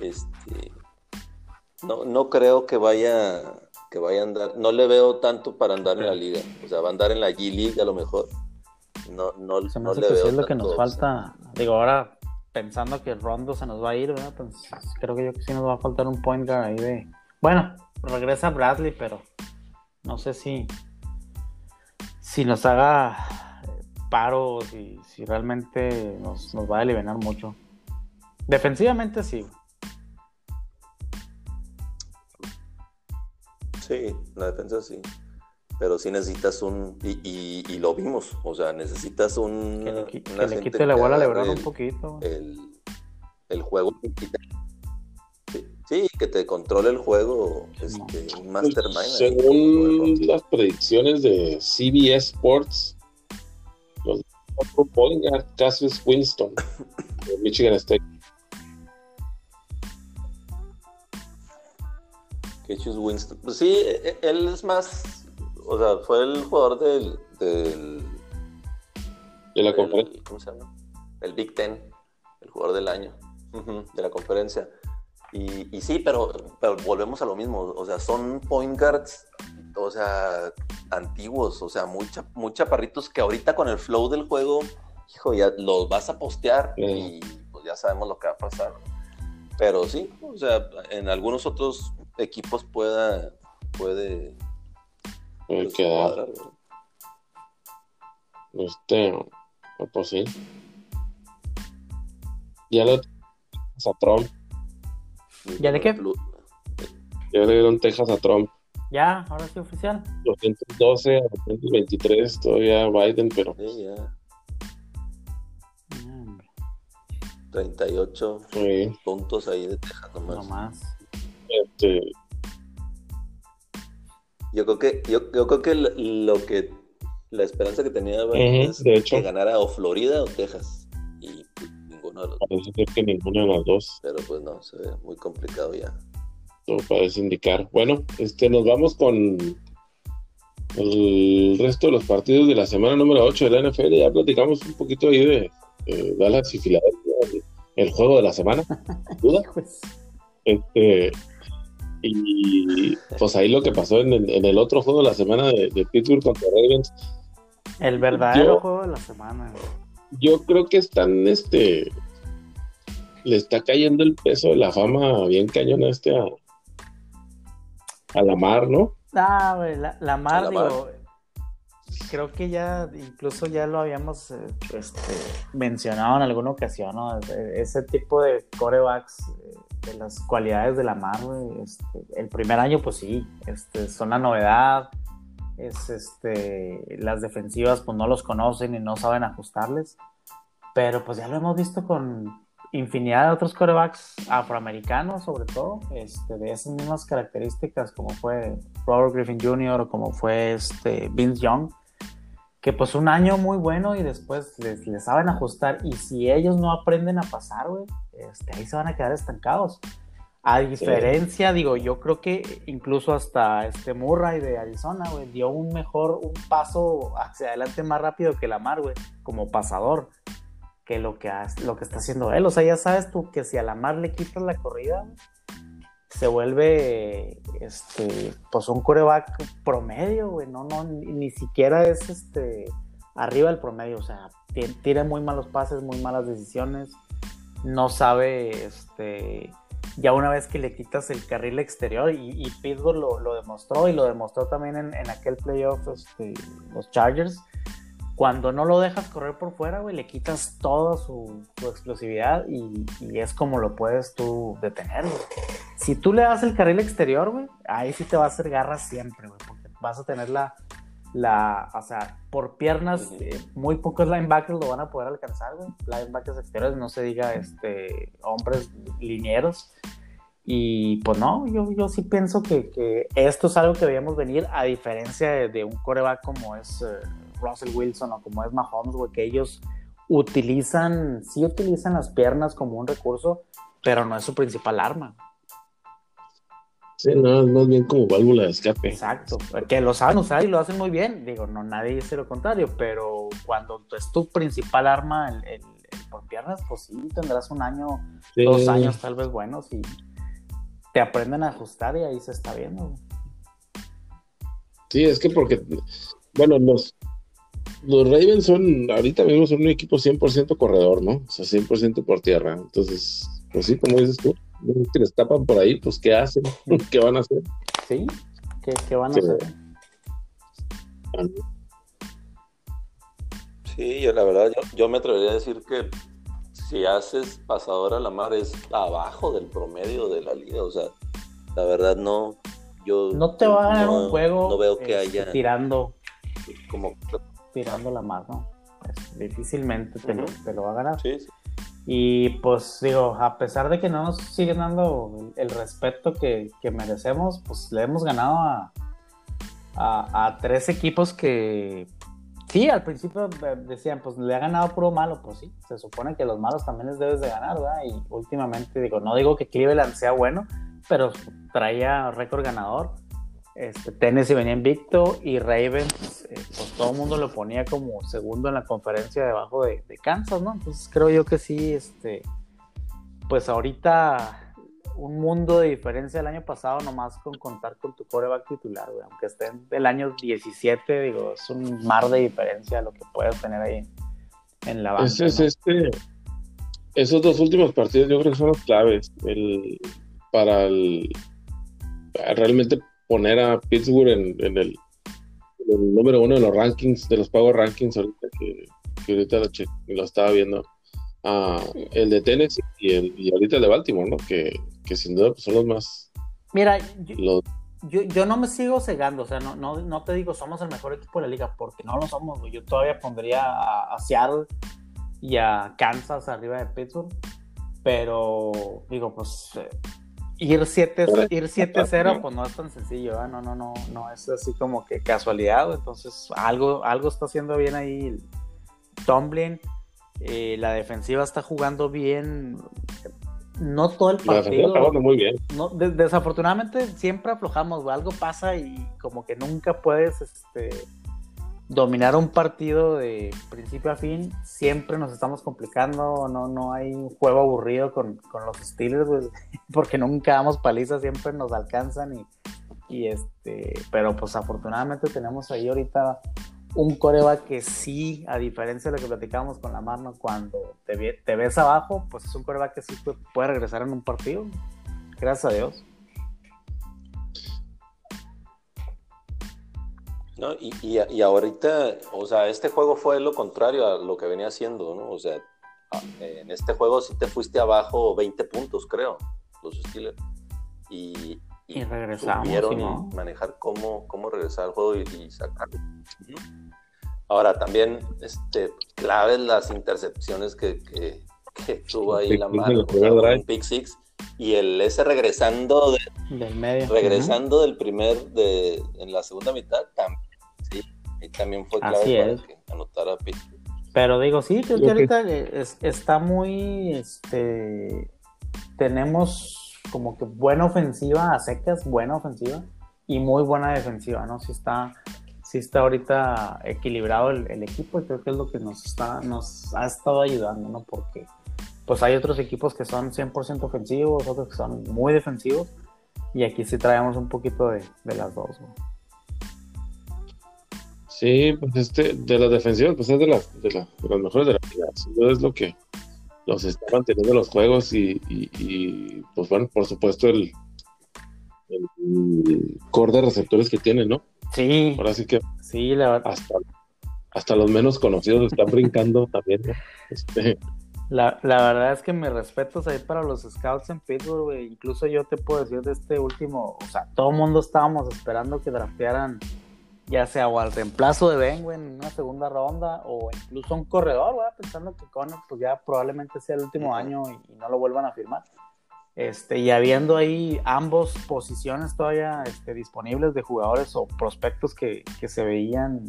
Este no, no creo que vaya que vaya a andar, no le veo tanto para andar en la liga, o sea, va a andar en la G League a lo mejor. No, no, se no le veo es lo que nos falta. Digo, ahora pensando que Rondo se nos va a ir, ¿verdad? Pues creo que yo que sí nos va a faltar un point guard ahí de. Bueno, regresa Bradley, pero no sé si si nos haga paro, si, si realmente nos, nos va a aliviar mucho. Defensivamente sí. Sí, la defensa sí. pero sí necesitas un, y, y, lo vimos, o sea, necesitas un... Que le, que quite la bola a Lebron un poquito. El, el juego. Sí, que te controle el juego, este, un mastermind. Según las predicciones de CBS Sports, los a Cassius Winston de Michigan State. Cassius Winston. Pues sí, e, e, él es más o sea, fue el jugador del. del de la conferencia. ¿Cómo se llama? El Big Ten, el jugador del año de la conferencia. Y, y, sí, pero, pero volvemos a lo mismo. O sea, son point guards, o sea, antiguos, o sea, muy, muy chaparritos que ahorita con el flow del juego, hijo, ya los vas a postear y pues ya sabemos lo que va a pasar. Pero sí, o sea, en algunos otros equipos pueda, puede Puede quedar. Este, pues sí. Ya lo a Trump. ¿Ya de qué? Ya le dieron Texas a Trump. Ya, ahora sí oficial. 212 a 223, todavía Biden, pero. Sí, ya. 38 puntos ahí de Texas nomás. Nomás. Este, yo creo que, yo, creo que lo, que la esperanza que tenía es que ganara o Florida o Texas. Y pues, ninguno de los Parece que ninguno de los dos. Pero pues no, se ve muy complicado ya. Todo parece indicar. Bueno, este nos vamos con el resto de los partidos de la semana número 8 de la NFL. Ya platicamos un poquito ahí de, Dallas y Filadelfia, el juego de la semana. [laughs] ¿Duda? Este, y pues ahí lo que pasó en el, otro juego de la semana de, Pittsburgh contra Ravens. El verdadero juego de la semana. Yo creo que están, este, le está cayendo el peso de la fama bien cañón a este a, la mar, ¿no? Ah, güey, la, mar, digo, creo que ya, incluso ya lo habíamos eh, este, mencionado en alguna ocasión, ¿no? Ese tipo de corebacks eh, de las cualidades de la mar, este, el primer año, pues sí, este, son la novedad. Es, este, las defensivas, pues no los conocen y no saben ajustarles. Pero pues ya lo hemos visto con infinidad de otros corebacks afroamericanos, sobre todo, este, de esas mismas características, como fue Robert Griffin Jr. o como fue este Vince Young que pues un año muy bueno y después les, saben ajustar y si ellos no aprenden a pasar, güey, este, ahí se van a quedar estancados. A diferencia, digo, yo creo que incluso hasta este Murray de Arizona, güey, dio un mejor, un paso hacia adelante más rápido que Lamar, güey, como pasador, que lo que, lo que está haciendo él. O sea, ya sabes tú que si a Lamar le quitas la corrida, se vuelve este pues un coreback promedio, güey, no, no, ni siquiera es este arriba del promedio, o sea, tira muy malos pases, muy malas decisiones, no sabe, este, ya una vez que le quitas el carril exterior, y, Pittsburgh lo, demostró, y lo demostró también en, en aquel playoff, este, los Chargers, cuando no lo dejas correr por fuera, güey, le quitas toda su, explosividad y, es como lo puedes tú detener. Si tú le das el carril exterior, güey, ahí sí te va a hacer garras siempre, güey, porque vas a tener la, la, o sea, por piernas, eh, muy pocos linebackers lo van a poder alcanzar, güey. Linebackers exteriores, no se diga, este, hombres linieros. Y pues no, yo, yo sí pienso que, esto es algo que debíamos venir, a diferencia de, un coreback como es... Eh, Russell Wilson o como es Mahomes, güey, que ellos utilizan, sí utilizan las piernas como un recurso, pero no es su principal arma. Sí, no, es más bien como válvula de escape. Exacto, que lo saben usar y lo hacen muy bien. Digo, no nadie dice lo contrario, pero cuando es tu principal arma el, por piernas, pues sí, tendrás un año, dos años tal vez buenos y te aprenden a ajustar y ahí se está viendo. Sí, es que porque, bueno, los, los Ravens son, ahorita mismo son un equipo 100% corredor, ¿no? O sea, 100% por tierra. Entonces, pues sí, como dices tú, que les tapan por ahí, pues ¿qué hacen? [laughs] ¿Qué van a hacer? Sí, ¿qué, van a hacer? Sí, yo la verdad, yo, me atrevería a decir que si haces pasador a la mar es abajo del promedio de la liga, o sea, la verdad no, yo no te va a ganar un juego no veo que este, haya tirando como tirando la mano difícilmente te, lo, te, lo, va a ganar sí, sí. Y pues digo a pesar de que no nos siguen dando el, respeto que, merecemos pues le hemos ganado a, tres equipos que Sí, al principio decían, pues le ha ganado puro malo, pues sí, se supone que los malos también les debes de ganar, ¿verdad? Y últimamente, digo, no digo que Cleveland sea bueno, pero traía récord ganador. Este, Tennessee venía invicto y Ravens, eh, pues todo el mundo lo ponía como segundo en la conferencia debajo de, de, Kansas, ¿no? Entonces creo yo que sí, este, pues ahorita un mundo de diferencia el año pasado nomás con contar con tu coreback titular, Aunque esté en el año 17, digo, es un mar de diferencia lo que puedes tener ahí en la banca. este, esos dos últimos partidos yo creo que son los claves el, para el, realmente poner a Pittsburgh en, el, número uno de los rankings, de los pagos rankings ahorita que, ahorita lo, estaba viendo. Ah, el de Tennessee y, el, y ahorita el de Baltimore, ¿no? Que, que sin duda pues, son los más. Mira, yo, yo, no me sigo cegando, o sea, no, no, no, te digo somos el mejor equipo de la liga, porque no lo somos, Yo todavía pondría a, Seattle y a Kansas arriba de Pittsburgh, pero digo, pues eh, ir 7-0 ir 7 pues no es tan sencillo, no, no, no, no es así como que casualidad, entonces algo, algo está haciendo bien ahí Tomlin. Eh, la defensiva está jugando bien no todo el partido. muy bien. desafortunadamente siempre aflojamos, algo pasa y como que nunca puedes este, dominar un partido de principio a fin. Siempre nos estamos complicando, no, no hay un juego aburrido con, los Steelers, [laughs] porque nunca damos palizas, siempre nos alcanzan y, este, pero pues afortunadamente tenemos ahí ahorita un coreback que sí, a diferencia de lo que platicábamos con la mano, cuando te, ves abajo, pues es un coreback que sí puede regresar en un partido. Gracias a Dios. No, y, y, ahorita, o sea, este juego fue lo contrario a lo que venía haciendo, ¿no? O sea, en este juego sí te fuiste abajo 20 puntos, creo, los Steelers. Y, y, regresamos. manejar cómo, cómo regresar al juego y, y sacarlo. Ahora también, este, claves las intercepciones que, que, tuvo ahí la mano, pick six y el ese regresando del medio. regresando del primer de en la segunda mitad también y también fue clave para que anotara pick pero digo sí creo que ahorita está muy este tenemos como que buena ofensiva a secas, buena ofensiva y muy buena defensiva, ¿no? Si está, si está ahorita equilibrado el, equipo y creo que es lo que nos está, nos ha estado ayudando, ¿no? Porque pues hay otros equipos que son 100% ofensivos, otros que son muy defensivos y aquí sí traemos un poquito de, las dos, ¿no? Sí, pues este, de las defensivas, pues es de, las de, las mejores de la vida. es lo que, los está manteniendo los juegos y, pues bueno, por supuesto el, el core de receptores que tiene, ¿no? Sí. Ahora sí que sí, la hasta, hasta los menos conocidos están brincando [laughs] también, ¿no? Este... La, la, verdad es que me respetos ahí para los scouts en Pittsburgh, Incluso yo te puedo decir de este último, o sea, todo el mundo estábamos esperando que draftearan ya sea o al reemplazo de Ben, en una segunda ronda, o incluso un corredor, güey, pensando que Connor, pues ya probablemente sea el último año y, no lo vuelvan a firmar. Este, y habiendo ahí ambos posiciones todavía este, disponibles de jugadores o prospectos que, que, se veían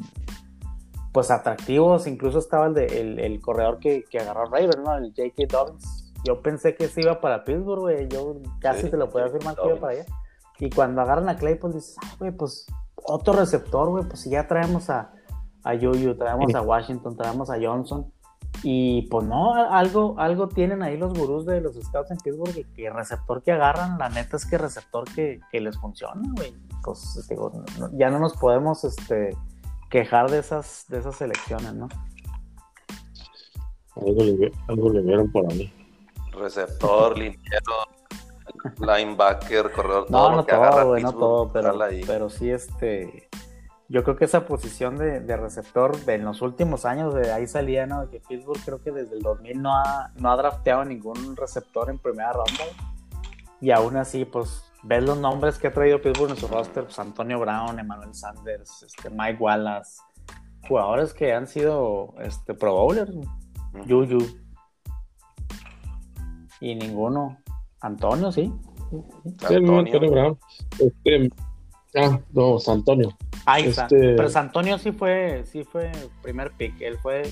pues atractivos, incluso estaba el, de, el, corredor que, que, agarró Raven, ¿no? El J.K. Dobbins. Yo pensé que se iba para Pittsburgh, güey, yo casi te lo podía afirmar que iba para allá. Y cuando agarran a Claypool dices, güey, pues otro receptor, güey, pues si ya traemos a, a Yuyu, traemos a Washington, traemos a Johnson. Y pues no, algo, algo tienen ahí los gurús de los scouts en Pittsburgh que, el receptor que agarran, la neta es que receptor que, que les funciona, güey. Pues digo, ya no nos podemos este, quejar de esas, de esas selecciones, ¿no? Algo le, algo le vieron por ahí. Receptor, [laughs] liniero, linebacker, corredor, todo no, no todo, güey, no todo, pero, pero sí este yo creo que esa posición de, receptor en los últimos años de ahí salía, ¿no? Que Pittsburgh creo que desde el 2000 no ha, no ha drafteado ningún receptor en primera ronda. Y aún así, pues ves los nombres que ha traído Pittsburgh en su roster, pues Antonio Brown, Emmanuel Sanders, este, Mike Wallace, jugadores que han sido este, Pro Bowlers, Yuyu. Y ninguno. Antonio, sí. Antonio. Brown. Este, ah, no, Antonio. Ahí está. Este, Pero Antonio sí fue, sí fue primer pick. Él fue,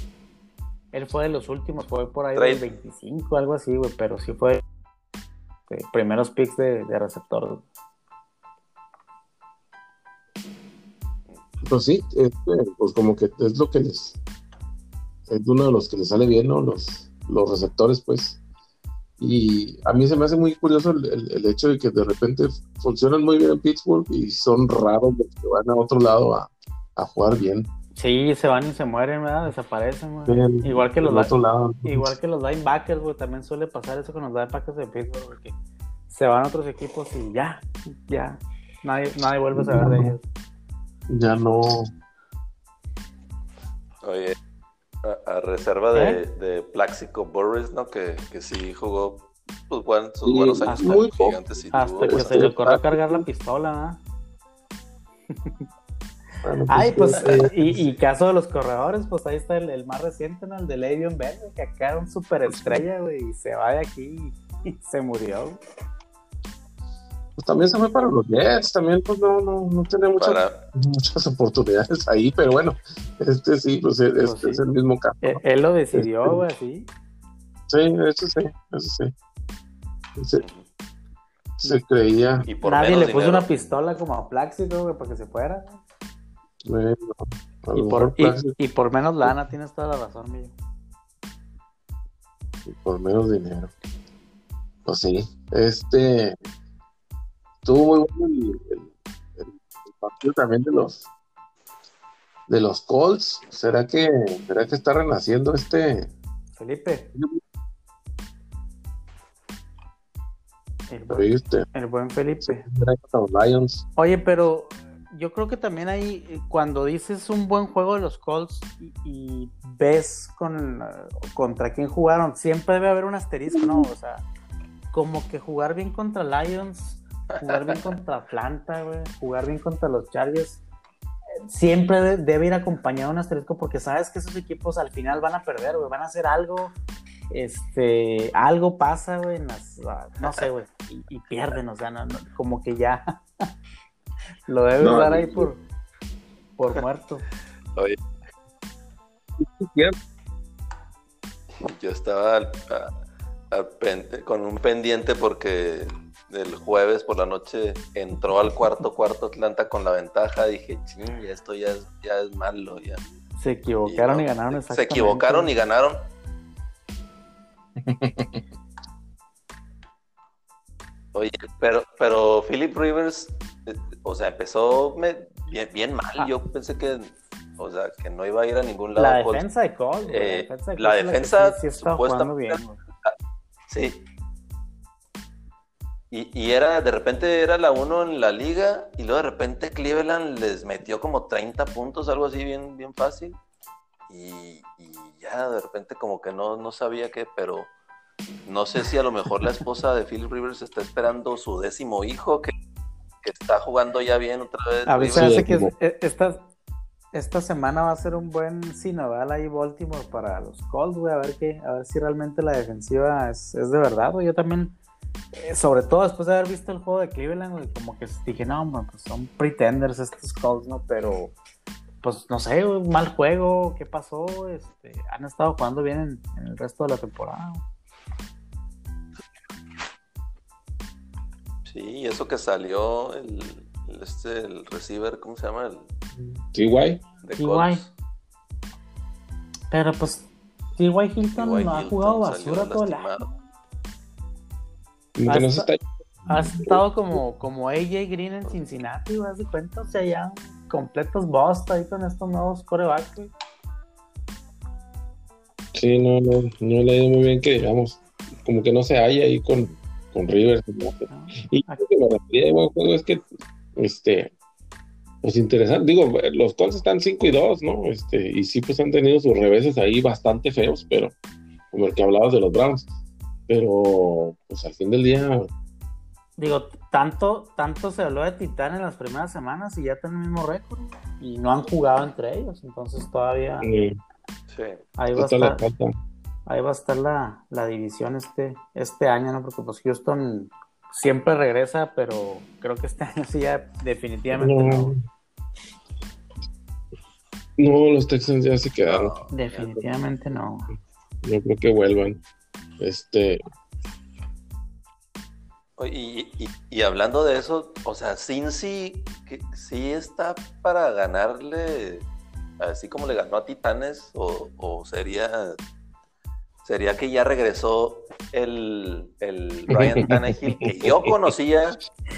él fue de los últimos, fue por ahí del 25, algo así, güey. Pero sí fue primeros picks de, de receptor. Pues sí, este, pues como que es lo que les. Es uno de los que les sale bien, ¿no? Los, los receptores, pues. Y a mí se me hace muy curioso el, hecho de que de repente funcionan muy bien en Pittsburgh y son raros los que van a otro lado a, jugar bien. Sí, se van y se mueren, ¿verdad? Desaparecen, igual que los igual que los linebackers, güey, también suele pasar eso con los linebackers de Pittsburgh, porque se van a otros equipos y ya, ya, nadie, nadie vuelve a saber de ellos. Ya no. Oye, a, reserva de, ¿Eh? de Plaxico Burris, ¿no? Que, que sí jugó pues, buen, sus buenos años muy gigantes. hasta que se le ocurrió a cargar la pistola, pues, Ay, pues, y, y, caso de los corredores, pues ahí está el, más reciente, ¿no? El de Le'Veon Bell, que acá era un superestrella, [laughs] güey, y se va de aquí y, se murió. Pues también se fue para los Jets, también pues no, no, no tiene muchas, muchas oportunidades ahí, pero bueno, este sí, pues, pues este es el mismo caso. Eh, él, lo decidió, este, güey, así. Sí, eso sí, eso sí. Se, creía. ¿Y por Nadie le puso una pistola como a Pláxico, güey, para que se fuera. Bueno, y, por, y, por, menos lana, tienes toda la razón, mío. Y por menos dinero. Pues sí, este estuvo muy bueno el, partido también de los de los Colts. ¿Será que será que está renaciendo este Felipe? El buen, Felipe. Oye, pero yo creo que también ahí, eh, cuando dices un buen juego de los Colts y, ves con, contra quién jugaron, siempre debe haber un asterisco, ¿no? O sea, como que jugar bien contra Lions jugar bien contra Atlanta, güey, jugar bien contra los Chargers, siempre debe ir acompañado de un asterisco porque sabes que esos equipos al final van a perder, güey, van a hacer algo, este, algo pasa, güey, ah, no sé, güey, y, pierden, o sea, como que ya [laughs] lo debes dar ahí por, por muerto. Oye. Yo estaba con un pendiente porque el jueves por la noche entró al cuarto cuarto Atlanta con la ventaja, dije, ching, esto ya es, ya es malo, ya. Se equivocaron y, ganaron exactamente. Se equivocaron y ganaron. [laughs] Oye, pero, pero Philip Rivers, eh, o sea, empezó bien, bien mal. Ah. Yo pensé que, o sea, que no iba a ir a ningún lado. La defensa de Cole, eh, la defensa, sí, supuestamente, bien. Sí, y, era, de repente era la uno en la liga y luego de repente Cleveland les metió como 30 puntos, algo así bien, bien fácil. Y, ya de repente como que no, no sabía qué, pero no sé si a lo mejor la esposa de Philip Rivers está esperando su décimo hijo que, está jugando ya bien otra vez. A hace que e, esta, esta semana va a ser un buen sinodal ahí Baltimore para los Colts, güey, a ver qué, a ver si realmente la defensiva es, es de verdad, güey. Yo también eh, sobre todo después de haber visto el juego de Cleveland, como que dije, no, pues son pretenders estos Colts, ¿no? Pero, pues no sé, un mal juego, ¿qué pasó? Este, han estado jugando bien en, el resto de la temporada. Sí, eso que salió el, este, el receiver, ¿cómo se llama? El TY. TY. Pero pues TY Hilton no ha jugado basura todo el año. Has, estado como, como AJ Green en Cincinnati, ¿vas de cuenta? O sea, ya completos bosta ahí con estos nuevos corebacks, Sí, no, no, no le ha ido muy bien que digamos, como que no se halla ahí con, con Rivers. Ah, y lo que me refería de buen juego es que, este, pues interesante, digo, los Colts están 5 y 2, ¿no? Este, y sí, pues han tenido sus reveses ahí bastante feos, pero como el que hablabas de los Browns pero pues al fin del día Digo, tanto, tanto se habló de Titán en las primeras semanas y ya tienen el mismo récord. Y no han jugado entre ellos, entonces todavía. Sí. Ahí va a estar, ahí va a estar la, la, división este, este año, ¿no? Porque pues Houston siempre regresa, pero creo que este [laughs] año sí ya definitivamente no. No, los Texans ya se quedaron. Definitivamente no. No creo que vuelvan. Este, y, hablando de eso, o sea, Cincy que, sí está para ganarle, así como le ganó a Titanes, o, sería sería que ya regresó el, el Ryan [laughs] Tannehill que yo conocía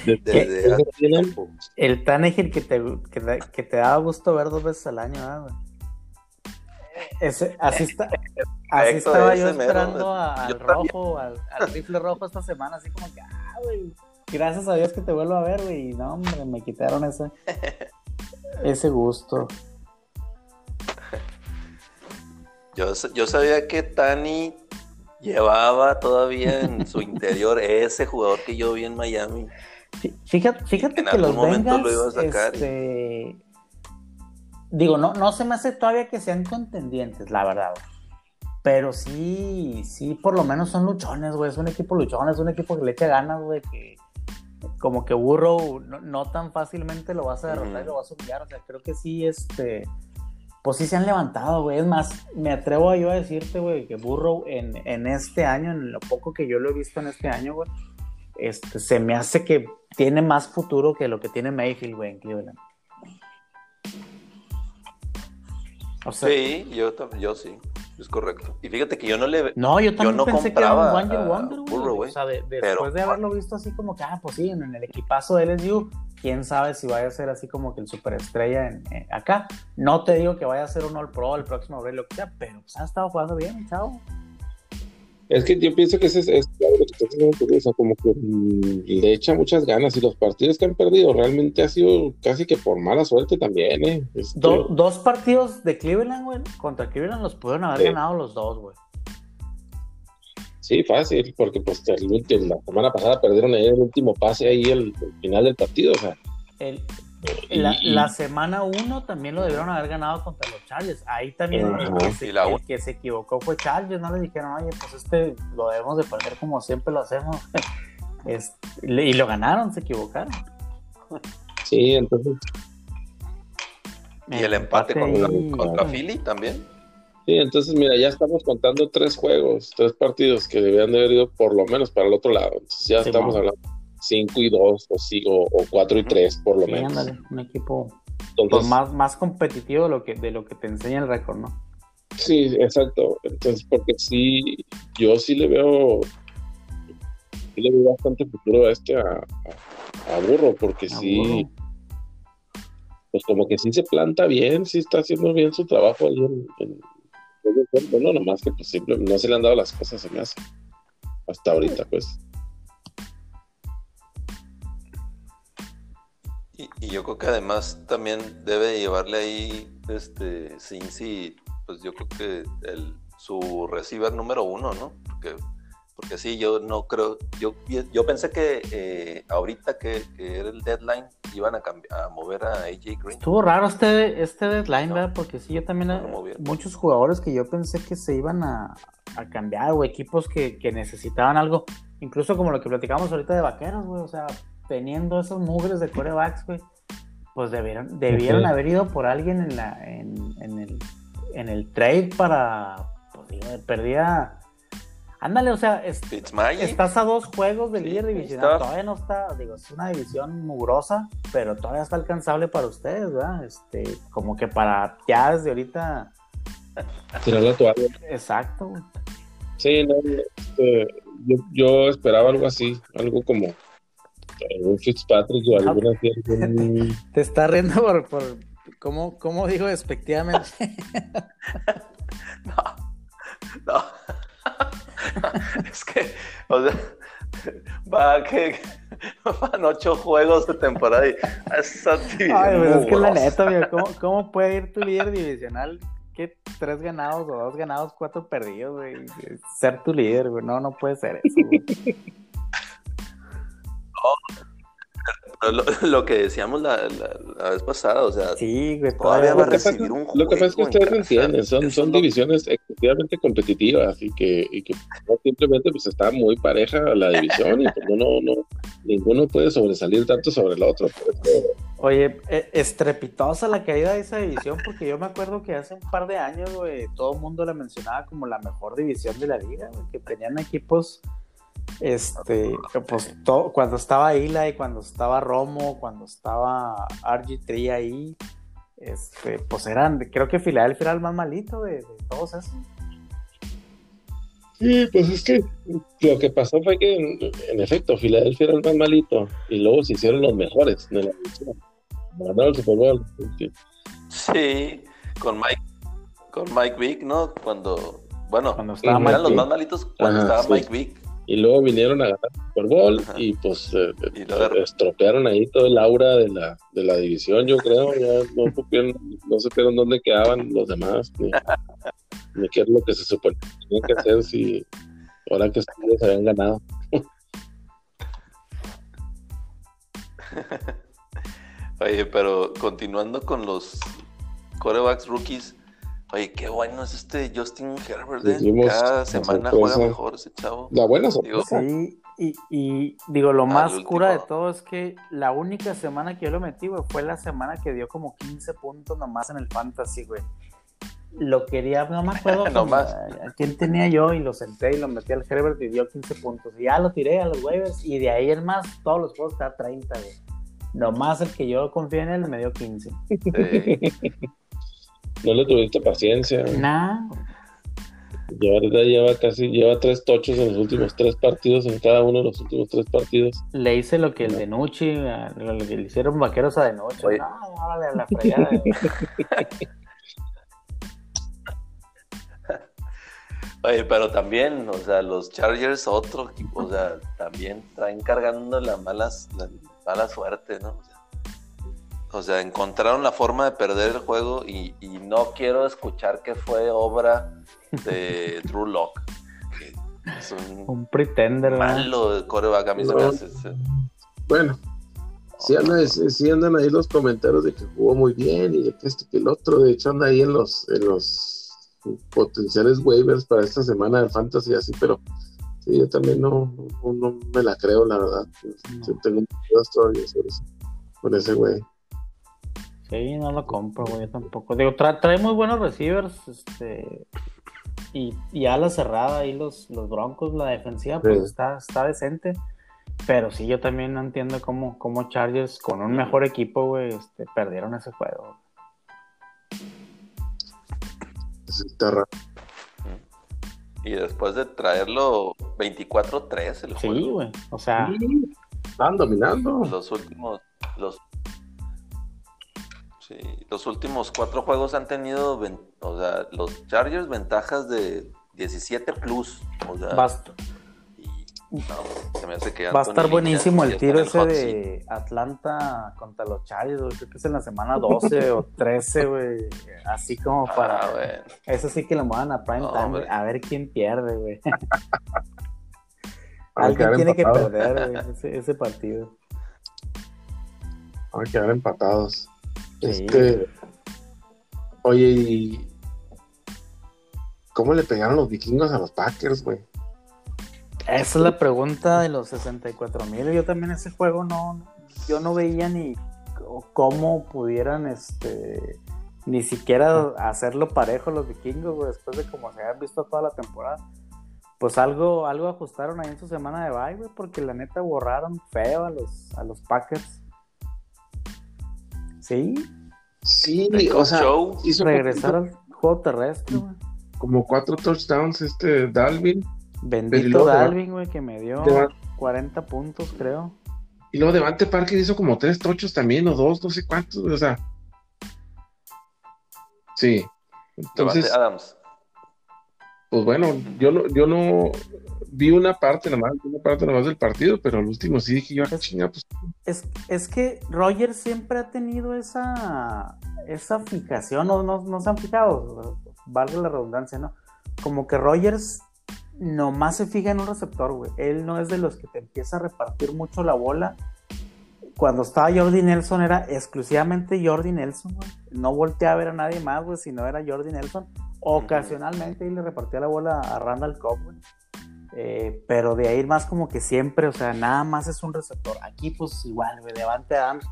desde hace tiempo. El Tannehill que te, que, te daba gusto ver dos veces al año, Ese, así está. Así estaba yo esperando al rojo, al, rifle rojo esta semana, así como que, Gracias a Dios que te vuelvo a ver, güey. No, hombre, me quitaron ese, [laughs] ese gusto. Yo, yo sabía que Tani llevaba todavía en su [laughs] interior ese jugador que yo vi en Miami. Fíjate, fíjate que los Bengals, lo iba a sacar. Este, digo, no, no se me hace todavía que sean contendientes, la verdad. Pero sí, sí, por lo menos son luchones, güey. Es un equipo luchón, es un equipo que le echa ganas, güey. Que como que Burrow no, tan fácilmente lo vas a derrotar y lo vas a humillar. O sea, creo que sí, este. Pues sí se han levantado, güey. Es más, me atrevo yo a decirte, güey, que Burrow en, en este año, en lo poco que yo lo he visto en este año, güey, este, se me hace que tiene más futuro que lo que tiene Mayfield, güey, en Cleveland. Sí, yo, yo sí. Es correcto. Y fíjate que yo no le. No, yo también yo no pensé que era un Wonder Wonder, güey. O sea, después de haberlo visto así como que, ah, pues sí, en, el equipazo de LSU, quién sabe si vaya a ser así como que el superestrella en, acá. No te digo que vaya a ser un All Pro el próximo abril, lo que sea, pero pues ha estado jugando bien, chao. Es que yo pienso que ese es, lo que estás diciendo, o sea, como que mm, le echa muchas ganas y los partidos que han perdido realmente ha sido casi que por mala suerte también, ¿eh? Este, dos partidos de Cleveland, güey, contra Cleveland los pudieron haber ganado los dos, güey. Sí, fácil, porque pues el último, la semana pasada perdieron ahí el último pase ahí el, el final del partido, o sea. El, la, semana 1 también lo debieron haber ganado contra los Chargers. Ahí también el, que se, equivocó fue Chargers. No le dijeron, oye, pues este lo debemos de perder como siempre lo hacemos. [laughs] y lo ganaron, se equivocaron. Sí, entonces. Y el empate, contra, Philly también. Sí, entonces mira, ya estamos contando tres juegos, tres partidos que debían de haber ido por lo menos para el otro lado. Entonces ya estamos hablando 5 y 2 o, o, 4 y 3 por lo menos. un equipo pues, más, más competitivo de lo, que, de lo que te enseña el récord, ¿no? Sí, exacto. Entonces, porque sí, yo sí le veo, sí le veo bastante futuro a este, a, Burro, porque sí, pues como que sí se planta bien, sí está haciendo bien su trabajo ahí en, en, bueno, nomás que pues no se le han dado las cosas, se me hace, hasta ahorita, pues. Y, yo creo que además también debe llevarle ahí, este, Cincy, pues yo creo que el, su receiver número uno, ¿no? Porque, porque sí, yo no creo, yo, yo pensé que eh, ahorita que, era el deadline iban a, cambiar, a mover a AJ Green. Estuvo raro este, este deadline, ¿verdad? Porque sí, yo también, muchos jugadores que yo pensé que se iban a, a cambiar, o equipos que, que necesitaban algo, incluso como lo que platicamos ahorita de vaqueros, güey, o sea, teniendo esos mugres de corebacks, güey, pues debieron, debieron haber ido por alguien en, la, en, en, el, en el trade para, pues digo, perdía... Ándale, o sea, estás a dos juegos de líder divisional, todavía no está, digo, es una división mugrosa, pero todavía está alcanzable para ustedes, ¿verdad? Este, como que para ya desde ahorita... Tirar la toalla. Exacto, güey. Sí, no, este, yo, yo esperaba algo así, algo como Fitzpatrick o alguna [laughs] Te está riendo por, por ¿cómo, ¿cómo, digo despectivamente? [laughs] [laughs] no, no. es que, o sea, va que van ocho juegos de temporada y esa Ay, pues es que la neta, ¿cómo, ¿cómo, puede ir tu líder divisional? ¿Qué? Tres ganados o dos ganados, cuatro perdidos, güey. Ser tu líder, güey. No, no puede ser eso, güey. Lo, que decíamos la, vez pasada, o sea, sí, güey, todavía va a recibir un juego. Lo que pasa es que ustedes entienden, son, son divisiones excesivamente competitivas y que, y que simplemente pues está muy pareja la división y pues no, no, ninguno puede sobresalir tanto sobre el otro. Oye, e, estrepitosa la caída de esa división porque yo me acuerdo que hace un par de años, güey, todo el mundo la mencionaba como la mejor división de la liga, güey, que tenían equipos este, pues cuando estaba Ila y cuando estaba Romo, cuando estaba RG3 ahí, este, pues eran, creo que Filadelfia era el más malito de, todos esos. Sí, pues es que lo que pasó fue que en, efecto Filadelfia era el más malito y luego se hicieron los mejores de la Ganaron el Super Bowl. Sí, con Mike, con Mike Vick, ¿no? Cuando, bueno, cuando eran los más malitos cuando estaba Mike Vick y luego vinieron a ganar el Super Bowl y pues eh, estropearon ahí todo el aura de la, de la división, yo creo, ya no supieron, no supieron dónde quedaban los demás, ni, [laughs] qué es lo que se suponía que tenían que hacer si ahora que ustedes habían ganado. [laughs] Oye, pero continuando con los corebacks rookies, Oye, qué bueno es este Justin Herbert. ¿eh? Cada semana juega mejor ese chavo. La buena sorpresa. Sí, y, digo, lo más cura de todo es que la única semana que yo lo metí, güey, fue la semana que dio como 15 puntos nomás en el Fantasy, güey. Lo quería, no me acuerdo [laughs] nomás. a quién tenía yo y lo senté y lo metí al Herbert y dio 15 puntos. Y ya lo tiré a los waivers y de ahí en más todos los juegos está 30, güey. Nomás el que yo confío en él me dio 15. Sí. [laughs] No le tuviste paciencia. Nah. Lleva, lleva casi, lleva tres tochos en los últimos tres partidos, en cada uno de los últimos tres partidos. Le hice lo que el de Nucci, lo que le hicieron vaqueros a de noche. Oye. No, a la fregada. [laughs] Oye, pero también, o sea, los Chargers, otro equipo, o sea, también traen cargando la malas, la mala suerte, ¿no? O sea, o sea, encontraron la forma de perder el juego y, no quiero escuchar que fue obra de [laughs] Drew Locke. es un, pretender. Malo de coreback, a mí se me hace. Bueno, sí andan, andan, ahí los comentarios de que jugó muy bien y de que este que el otro. De hecho, anda ahí en los, en los potenciales waivers para esta semana de fantasy así, pero sí, yo también no, no, me la creo, la verdad. tengo dudas todavía sobre eso, con ese güey. Sí, no lo compro, güey, tampoco. Digo, trae muy buenos receivers, este, y, y a la cerrada ahí los, los Broncos, la defensiva, pues está, está decente. Pero sí, yo también no entiendo cómo, cómo Chargers, con un mejor equipo, güey, este, perdieron ese juego. Está raro. Y después de traerlo 24-3 el juego. Sí, güey, o sea... están dominando. Los últimos, los los últimos cuatro juegos han tenido, o sea, los Chargers ventajas de 17 plus. O sea, Basta. Va a estar buenísimo el tiro ese de Atlanta contra los Chargers, Creo que es en la semana 12 o 13, güey. Así como ah, para. Eso sí que lo muevan a prime time, a ver quién pierde, güey. [laughs] Alguien tiene que perder, güey, ese, ese partido. Van a quedar empatados. Este. Oye, ¿y cómo le pegaron los vikingos a los Packers, güey? Esa es la pregunta de los 64 mil. Yo también ese juego no, yo no veía ni cómo pudieran, este, ni siquiera hacerlo parejo los vikingos, güey, después de como se habían visto toda la temporada. Pues algo, algo ajustaron ahí en su semana de bye, güey, porque la neta borraron feo a los, a los Packers. Sí. Sí, o sea, hizo regresar al juego terrestre, güey. Como cuatro touchdowns este Dalvin. Bendito Dalvin, güey, que me dio 40 puntos, creo. Y luego Devante Parker hizo como tres tochos también, o dos, no sé cuántos, o sea. Sí. Entonces. Adams. Pues bueno, yo no, yo no, vi una parte nomás, una parte nomás del partido, pero al último sí dije yo, ah, es, chinga, pues. Es, es que Roger siempre ha tenido esa, esa fijación, no, no, no se han fijado, valga la redundancia, ¿no? Como que Rogers nomás se fija en un receptor, güey. Él no es de los que te empieza a repartir mucho la bola. cuando estaba Jordi Nelson era exclusivamente Jordi Nelson, güey. No volteaba a ver a nadie más, güey, sino era Jordi Nelson. Ocasionalmente y le repartía la bola a Randall Cobb, güey. Eh, pero de ahí más como que siempre, o sea, nada más es un receptor. Aquí pues igual, güey, Devante Adams,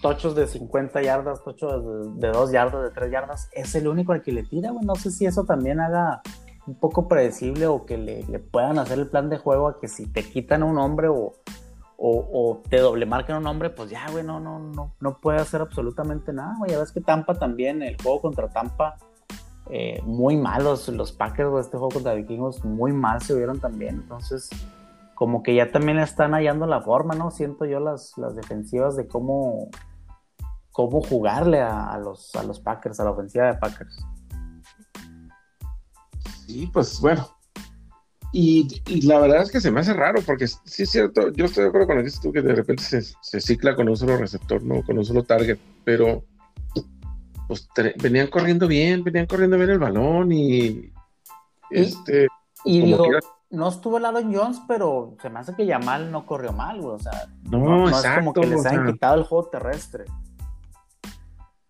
tochos de 50 yardas, tochos de, 2 yardas, de 3 yardas, es el único al que le tira, güey. No sé si eso también haga un poco predecible o que le, puedan hacer el plan de juego a que si te quitan un hombre o, o, te doble marcan un hombre, pues ya, güey, no, no, no, no puede hacer absolutamente nada, güey. Ya ves que Tampa también, el juego contra Tampa, eh, muy malos, los Packers, de este juego contra Vikingos, muy mal se vieron también. Entonces, como que ya también están hallando la forma, ¿no? Siento yo las, las defensivas de cómo, cómo jugarle a, los, a los Packers, a la ofensiva de Packers. Sí, pues bueno. Y, la verdad es que se me hace raro, porque sí es cierto, yo estoy de acuerdo con lo que dices tú, que de repente se, se cicla con un solo receptor, no con un solo target, pero pues venían corriendo bien, venían corriendo bien el balón y, este y no estuvo el Aaron Jones, pero se me hace que Yamal no corrió mal, güey. O sea, no, es como que les han quitado el juego terrestre.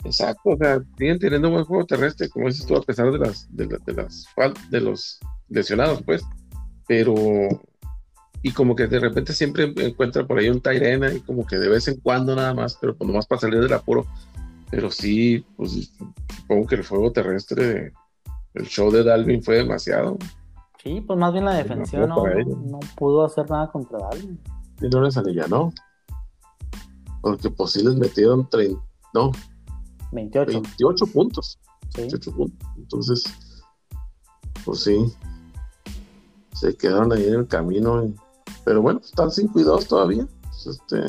Exacto, o sea, siguen teniendo buen juego terrestre, como dices tú, a pesar de las, de, de las de los lesionados, pues. Pero y como que de repente siempre encuentra por ahí un Tyrena y como que de vez en cuando nada más, pero pues nomás para salir del apuro pero sí, pues supongo que el fuego terrestre, el show de Dalvin fue demasiado. Sí, pues más bien la defensión no, no, pudo hacer nada contra Dalvin. Y no les ¿no? Porque pues sí les metieron 30, no, 28. 28 puntos. 28 puntos. Entonces, pues sí, se quedaron ahí en el camino. pero bueno, están 5 y 2 todavía. Este,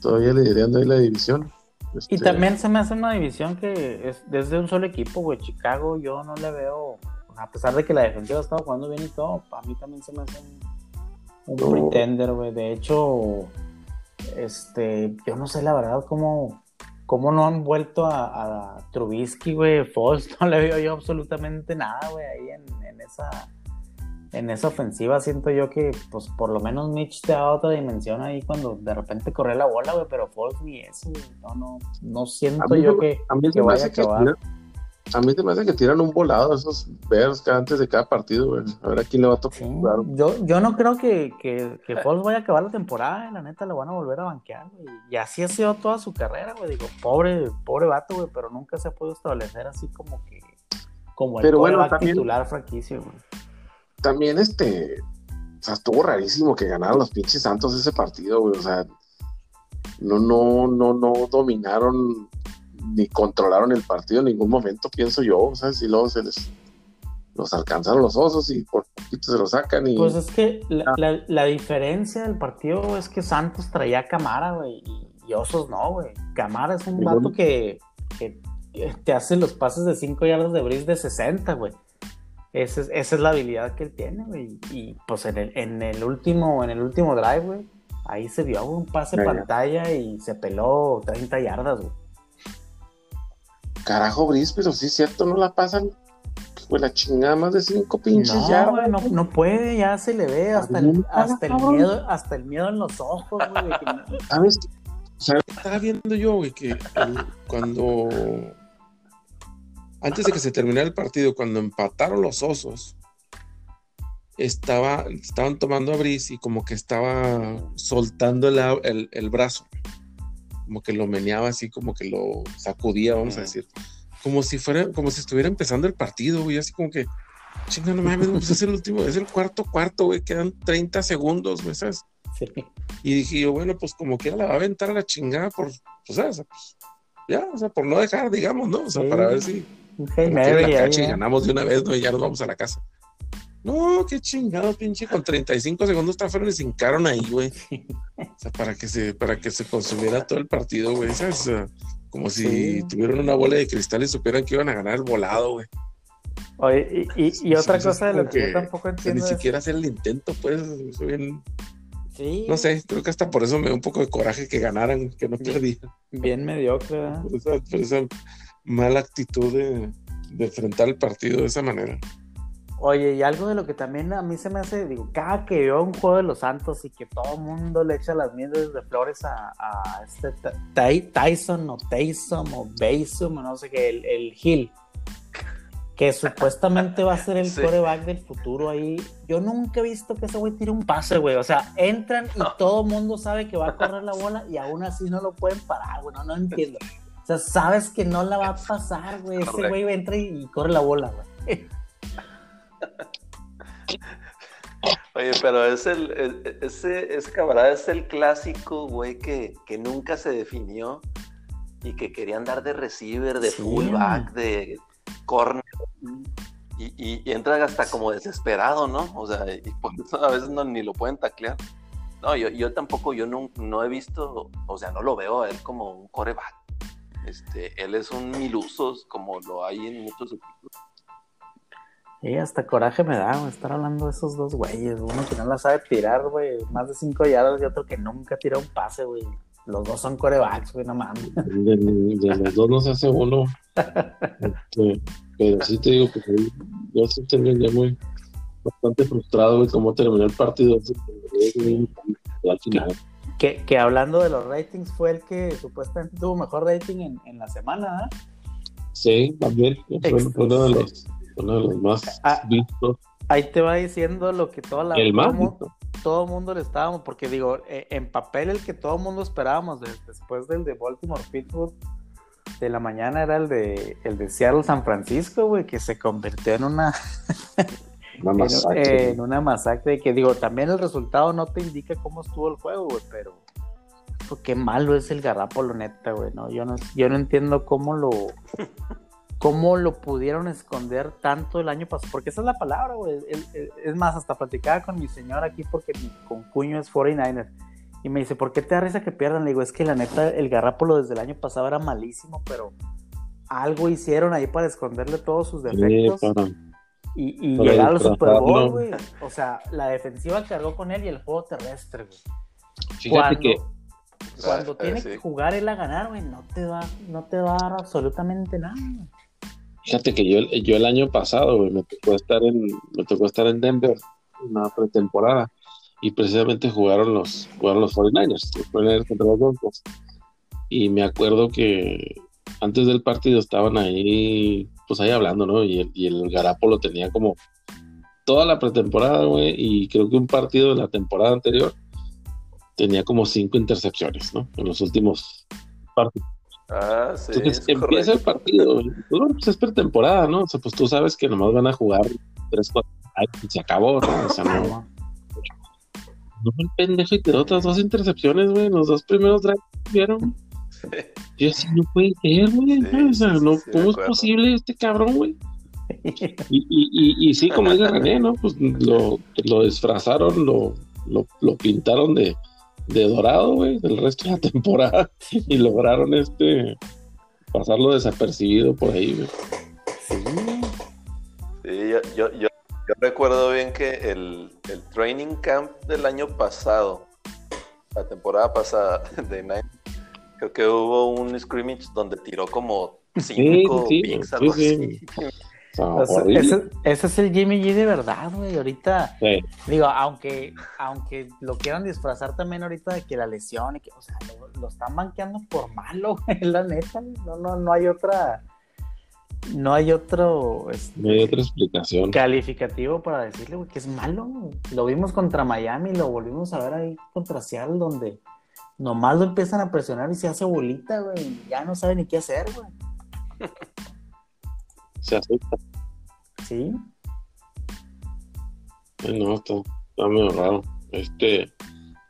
todavía le dirían ahí la división. Y este, también se me hace una división que es desde un solo equipo, güey. Chicago, yo no le veo, a pesar de que la defensiva ha estado jugando bien y todo, a mí también se me hace un, pretender, güey. De hecho, este, yo no sé la verdad cómo, cómo no han vuelto a, Trubisky, güey. Falls, [laughs] no le veo yo absolutamente nada, güey, ahí en esa en esa ofensiva siento yo que, pues, por lo menos Mitch te da otra dimensión ahí cuando de repente corre la bola, güey, pero Foles ni eso, güey. No, no, no siento yo que, a mí vaya a acabar. a mí se me hace que tiran un volado esos Bears antes de cada partido, güey. A ver a quién le va a tocar. yo, yo no creo que, que, que Foles vaya a acabar la temporada, la neta lo van a volver a banquear, güey. Y así ha sido toda su carrera, güey. Digo, pobre, pobre vato, güey, pero nunca se ha podido establecer así como que como el pero bueno, titular franquicio, güey también este, o sea, estuvo rarísimo que ganaran los pinches Santos ese partido, güey, o sea, no, no, no, no dominaron ni controlaron el partido en ningún momento, pienso yo, o sea, si luego se les los alcanzaron los osos y por poquito se los sacan y... Pues es que la, ah. diferencia del partido es que Santos traía Camara, güey, y, Osos no, güey. Camara es un vato que, que, te hace los pases de 5 yardas de bris de 60, güey. Esa es, esa es la habilidad que él tiene, güey. Y pues en el, en el último, en el último drive, güey, ahí se vio un pase pantalla y se peló 30 yardas, güey. Carajo, Brice, pero sí es cierto, no la pasan. Pues la chingada más de cinco pinches no, yardas. no, no puede, ya se le ve hasta el, hasta el miedo, hasta el miedo en los ojos, güey. ¿Sabes? estaba viendo yo, güey, que cuando antes de que se terminara el partido, cuando empataron los osos, estaba, estaban tomando a Brice y como que estaba soltando el, brazo, como que lo meneaba así, como que lo sacudía, vamos a decir, como si fuera, como si estuviera empezando el partido, güey, así como que, chinga, no mames, pues es el último, es el cuarto cuarto, güey, quedan 30 segundos, güey, ¿sabes? Y dije yo, bueno, pues como que la va a aventar a la chingada por, pues, ¿sabes? Pues, ya, o sea, por no dejar, digamos, ¿no? O sea, para ver si y ganamos de una vez, ¿no? Y ya nos vamos a la casa. No, qué chingado, pinche. Con 35 segundos y se hincaron ahí, güey. O sea, para que se, para que se consumiera todo el partido, güey. como si tuvieran una bola de cristal y supieran que iban a ganar el volado, güey. Oye, y, y, otra cosa de lo que, yo tampoco entiendo. ni siquiera hacer el intento, pues. Bien, sí. No sé, creo que hasta por eso me da un poco de coraje que ganaran, que no perdían. Bien mediocre, por esa mala actitud de, enfrentar el partido de esa manera. Oye, y algo de lo que también a mí se me hace, digo, cada que veo un juego de los Santos y que todo el mundo le echa las mieles de flores a, este Tyson o Tyson o Basum o no sé qué, el, el Hill, que supuestamente va a ser el [laughs] coreback del futuro ahí. Yo nunca he visto que ese güey tire un pase, güey. O sea, entran y todo el mundo sabe que va a correr la bola y aún así no lo pueden parar, güey. No, no entiendo. O sea, sabes que no la va a pasar, güey. Ese güey entra y corre la bola, güey. Oye, pero es el, ese, ese camarada es el clásico, güey, que, nunca se definió y que quería andar de receiver, de fullback, de corner. Y, y, entra hasta como desesperado, ¿no? O sea, y por eso a veces no, ni lo pueden taclear. No, yo, yo tampoco, yo no, no he visto, o sea, no lo veo a él como un coreback. Este, él es un milusos, como lo hay en muchos equipos. Y hasta coraje me da, estar hablando de esos dos güeyes. Uno que no la sabe tirar, güey, más de cinco yardas y otro que nunca tira un pase, güey. Los dos son corebacks, güey, no mames. De, los dos no se hace uno. Este, pero sí te digo que yo sí también ya muy bastante frustrado, güey, cómo terminó el partido. Al final. Que, que, hablando de los ratings, fue el que supuestamente tuvo mejor rating en, en la semana, ¿eh? Sí, también. Fue, uno de los uno de los más ah, vistos. Ahí te va diciendo lo que toda la, todo, mundo, le estábamos, porque digo, e, en papel el que todo mundo esperábamos después del de Baltimore Pittsburgh de la mañana era el de el de Seattle San Francisco, güey, que se convirtió en una [laughs] una masacre. en, una masacre que digo, también el resultado no te indica cómo estuvo el juego, güey, pero pues, qué malo es el garrapolo neta, güey, no, yo no yo no entiendo cómo lo [laughs] cómo lo pudieron esconder tanto el año pasado, porque esa es la palabra, güey. Es más, hasta platicaba con mi señor aquí porque mi concuño es 49er. Y me dice, ¿por qué te da risa que pierdan? Le digo, es que la neta, el Garrápolo desde el año pasado era malísimo, pero algo hicieron ahí para esconderle todos sus defectos. Y, y llegar al Super Bowl, güey. O sea, la defensiva cargó con él y el juego terrestre, güey. Fíjate que cuando ah, tiene que jugar él a ganar, güey, no te va, no te va a dar absolutamente nada. Fíjate que yo, yo el año pasado, me tocó estar en, me tocó estar en Denver, una pretemporada, y precisamente jugaron los, jugaron los 49ers, los 49ers contra los Broncos. Y me acuerdo que antes del partido estaban ahí, pues ahí hablando, ¿no? Y el, y el lo tenía como toda la pretemporada, güey, y creo que un partido de la temporada anterior tenía como cinco intercepciones, ¿no? En los últimos partidos. Ah, sí. Entonces empieza el partido. Pues, pues es pretemporada, ¿no? O sea, pues tú sabes que nomás van a jugar tres, cuatro y se acabó, ¿no? O sea, no. No el pendejo y te otras dos intercepciones, güey. Los dos primeros drives vieron. Yo así no puede ser, güey. o sea, no, ¿cómo es posible este cabrón, güey? [laughs] Y, y, y, sí, como dice René, ¿no? Pues lo, lo disfrazaron, lo, lo, lo pintaron de, de dorado, güey, del resto de la temporada [laughs] y lograron este pasarlo desapercibido por ahí, güey. Sí, yo, yo, recuerdo bien que el, el, training camp del año pasado, la temporada pasada [laughs] de Nine, creo que hubo un scrimmage donde tiró como cinco sí, sí, ese, es el Jimmy G de verdad, güey. Ahorita, digo, aunque, aunque lo quieran disfrazar también ahorita de que la lesión, y que, o sea, lo, están banqueando por malo, [laughs] güey, la neta. No, no, no hay otra. No hay otro. Este, no hay otra explicación. Calificativo para decirle, güey, que es malo. Lo vimos contra Miami, lo volvimos a ver ahí contra Seattle, donde nomás lo empiezan a presionar y se hace bolita, güey. Ya no sabe ni qué hacer, güey. [laughs] se asusta. Sí. No, está, está medio raro. Este,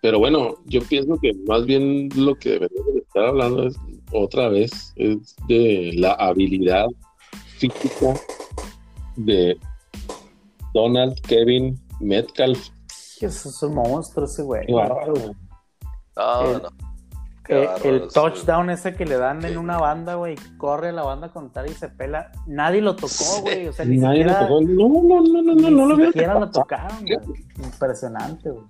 pero bueno, yo pienso que más bien lo que deberíamos estar hablando es otra vez, es de la habilidad física de Donald Kevin Metcalf. Es un monstruo ese güey. Bárbaro. No, no. Eh, el touchdown ese que le dan en una banda, güey, corre la banda con tal y se pela. Nadie lo tocó, güey. O sea, ni Nadie siquiera, lo tocó. No, no, no, no, no, no lo siquiera lo tocaron, güey. Impresionante, güey.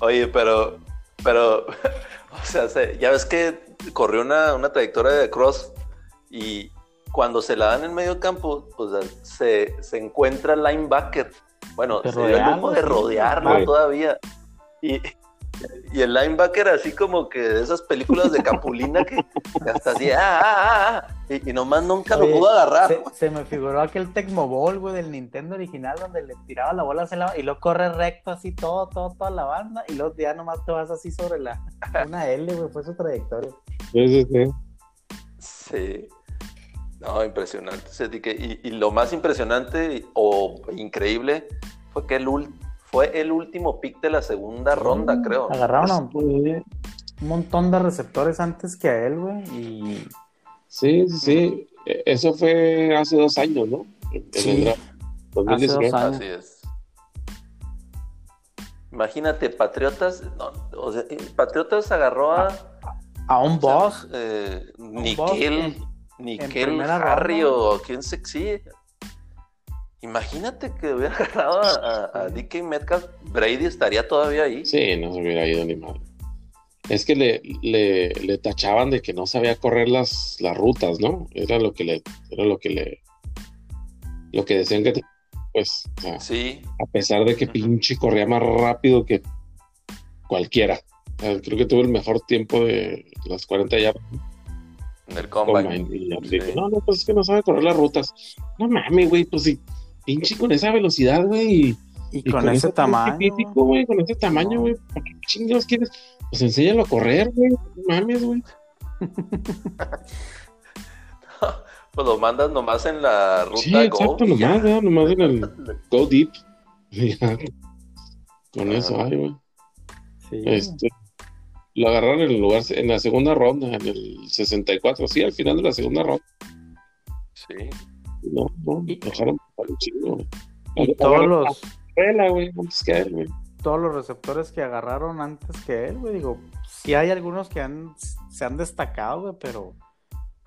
Oye, pero, pero, [laughs] o sea, ya ves que corrió una, una trayectoria de cross y, cuando se la dan en medio campo, pues se, se encuentra el linebacker. Bueno, se dio el lujo de rodearlo todavía. Y, y el linebacker así como que de esas películas de Capulina que, hasta así, ah, ah, ah, ah" y, nomás nunca lo pudo agarrar. Se, me figuró aquel Tecmo Ball, güey, del Nintendo original donde le tiraba la bola y luego corre recto así todo, todo, toda la banda y luego ya nomás te vas así sobre la [laughs] una L, güey, fue su trayectoria. Sí, sí, sí. No, impresionante. Y, y lo más impresionante o increíble fue que el último fue el último pick de la segunda ronda, creo. Agarraron a un, montón de receptores antes que a él, güey. Y... Sí, sí, sí. E, eso fue hace dos años, ¿no? Sí. Hace dos años. Así es. Imagínate, Patriotas, no, o sea, Patriotas agarró a. A un boss. Eh, Niquel, Niquel Harry o quién se exige. Imagínate que hubiera [laughs] agarrado a, DK Metcalf, Brady estaría todavía ahí. Sí, no se hubiera ido ni mal. Es que le, le, tachaban de que no sabía correr las, las rutas, ¿no? Era lo que le, era lo que le, lo que decían que, pues, sí. a pesar de que pinche corría más rápido que cualquiera. creo que tuvo el mejor tiempo de las 40 ya. En el combine. no, no, pues es que no sabe correr las rutas. No mames, güey, pues sí pinche con esa velocidad, güey. Y, con, ese, tamaño. Físico, güey, con ese tamaño, güey. ¿Para qué chingados quieres? Pues enséñalo a correr, güey. No mames, güey. [laughs] pues lo mandas nomás en la ruta sí, exacto, nomás, ¿no? nomás en el [laughs] Go Deep. con eso, ay, güey. Sí. Este, lo agarraron en el lugar, en la segunda ronda, en el 64, sí, al final de la segunda ronda. Sí. No, no, dejaron un chingo. Y todos los. Todos los receptores que agarraron antes que él, güey. Digo, sí hay algunos que han, se han destacado, güey, pero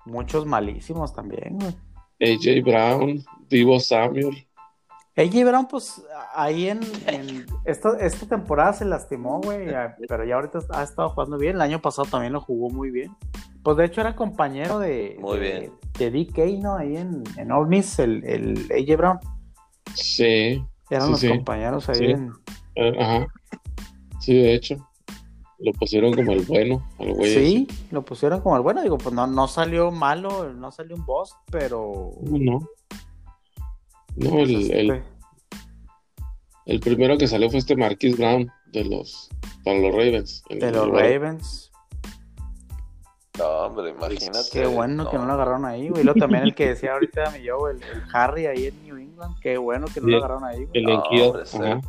muchos malísimos también, güey. AJ Brown, Divo Samuel. AJ Brown, pues ahí [laughs] en, esta, esta, temporada se lastimó, güey, pero ya ahorita ha estado jugando bien. El año pasado también lo jugó muy bien. Pues de hecho era compañero de, muy bien. de, DK, ¿no? Ahí en, en Miss, el, el AJ Brown. Sí. Eran los compañeros ahí en. Eh, ajá. Sí, de hecho. Lo pusieron como el bueno, al güey. Sí, lo pusieron como el bueno. Digo, pues no, no salió malo, no salió un boss, pero. No. No, el, el, el, primero que salió fue este Marquis Brown de los para los Ravens. De los Ravens. No, hombre, imagínate. Qué bueno que no lo agarraron ahí, güey. Y luego también el que decía ahorita mi yo, el, Harry ahí en New England. Qué bueno que no lo agarraron ahí, güey. El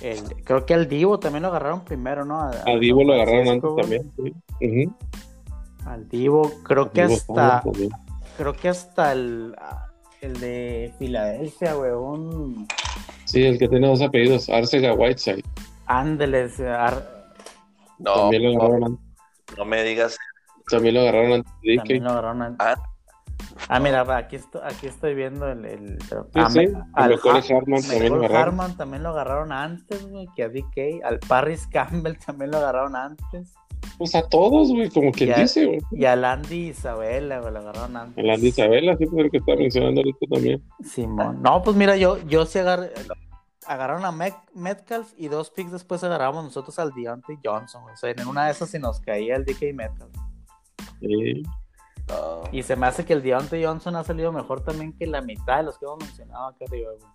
el, creo que al Divo también lo agarraron primero, ¿no? al Divo lo agarraron antes también, sí. Al Divo, creo que hasta. Creo que hasta el el de Filadelfia, weón. Sí, el que tiene dos apellidos, Arcega Whiteside. Ándeles. No, También lo agarraron no, me digas. También lo agarraron antes de También lo agarraron antes. Ah, ah mira, aquí, estoy, aquí estoy viendo el. el ah, sí, al Harman, también lo agarraron. Harman también lo agarraron antes, güey, que a DK. Al Paris Campbell también lo agarraron antes. Pues a todos, güey, como quien dice, güey. Y a Landy Isabela, güey, lo agarraron antes. A Landy Isabela, sí, pues el que está mencionando ahorita también. Simón. No, pues mira, yo, yo sí agarré, agarraron a Metcalf y dos picks después agarramos nosotros al Deontay Johnson, O sea, en una de esas se nos caía el DK Metcalf. Sí. Y se me hace que el Deontay Johnson ha salido mejor también que la mitad de los que hemos mencionado acá arriba, güey.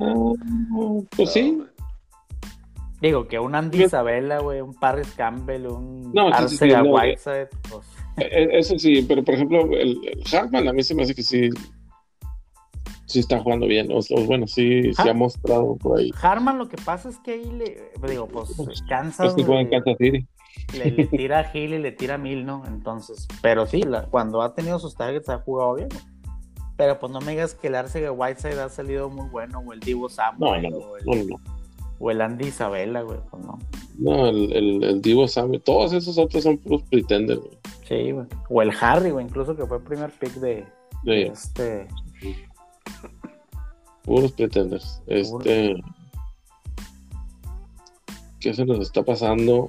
Ah, pues sí, Digo, que un Andy Isabella, güey, un Paris Campbell, un no, Arcega Whiteside. Pues. E, e, eso sí, pero por ejemplo, el, Hartman a mí se me hace que sí. Sí está jugando bien. O, bueno, sí se ha mostrado por ahí. Harman lo que pasa es que ahí le. Digo, pues, pues Kansas. Es que juega en Kansas City. Le, tira a Hill y le tira a Mil, ¿no? Entonces, pero sí, cuando ha tenido sus targets ha jugado bien. Pero pues no me digas que el Arcega Whiteside ha salido muy bueno, o el Divo Samuel. No, no, no, no. O el Andy Isabela, güey, pues no. No, el, el, el Divo Samuel, todos esos otros son puros pretenders, güey. Sí, güey. O el Harry, güey, incluso que fue el primer pick de, este. Puros pretenders. Este. ¿Qué se nos está pasando?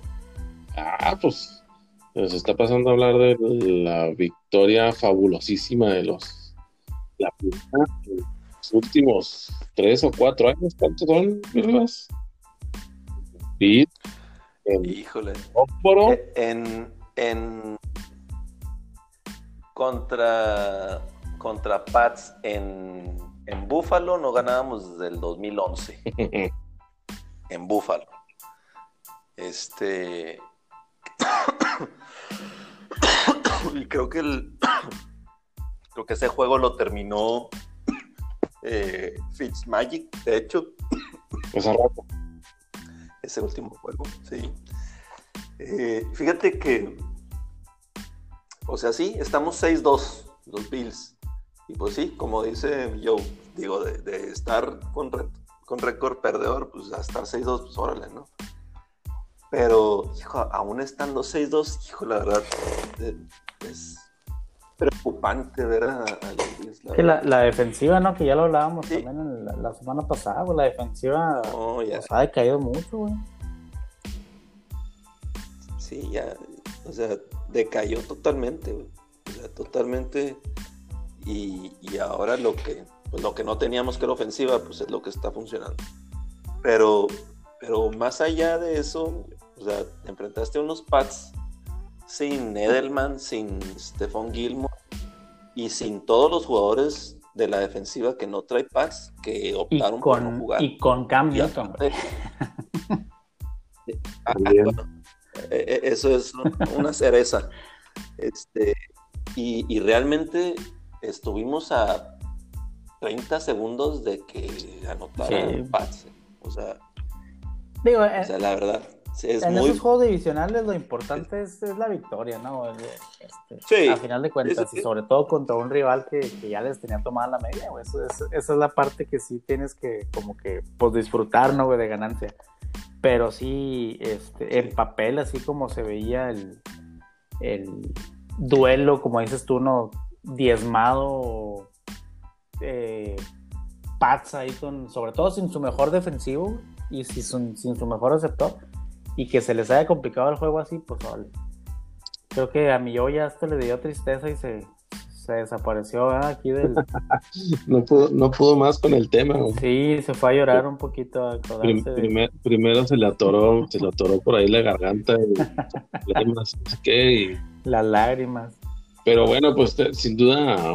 Ah, pues. Nos está pasando a hablar de la victoria fabulosísima de los la últimos tres o cuatro años. ¿Cuántos son, verdad? Híjole. En, en contra contra Pats en, en Buffalo no ganábamos desde el 2011. [laughs] en Buffalo. Este [coughs] y creo que el [coughs] creo que ese juego lo terminó [coughs] eh, Fitzmagic, de hecho. Ese rato. Ese último juego, sí. Eh, fíjate que, o sea, sí, estamos 6-2, los Bills. Y pues sí, como dice Joe, digo, de, estar con, con récord perdedor, pues a estar 6-2, pues órale, ¿no? Pero, hijo, aún estando 6-2, hijo, la verdad, eh, es preocupante ver a, los Bills. La, la, defensiva, ¿no? Que ya lo hablábamos también la, semana pasada, La defensiva ha decaído mucho, güey. Sí, ya, o sea, decayó totalmente, güey. O sea, totalmente. Y, y ahora lo que, pues lo que no teníamos que era ofensiva, pues es lo que está funcionando. Pero, pero más allá de eso, o sea, enfrentaste a unos Pats sin Edelman, sin Stephon Gilmore y sin todos los jugadores de la defensiva que no trae Pats que optaron por no jugar. Y con Cam Newton. [laughs] Ah, e, e, eso es una cereza. Este, y, realmente estuvimos a 30 segundos de que anotaran Pats. O sea, Digo, o eh, sea, la verdad en esos juegos divisionales lo importante es, la victoria, ¿no? Este, sí, a final de cuentas, y sobre todo contra un rival que, ya les tenía tomada la media, Eso esa es la parte que sí tienes que como que pues disfrutar, ¿no, güey? De ganancia. Pero sí, este, en papel, así como se veía el, el duelo, como dices tú, ¿no? Diezmado, eh, Pats ahí con, sobre todo sin su mejor defensivo y sin, sin su mejor receptor y que se les haya complicado el juego así, pues vale. Creo que a mi yo ya esto le dio tristeza y se, se desapareció aquí del... [laughs] no, pudo, no pudo más con el tema. Sí, se fue a llorar un poquito. A primero se le atoró, se le atoró por ahí la garganta y [laughs] lágrimas, y... Las lágrimas. Pero bueno, pues sin duda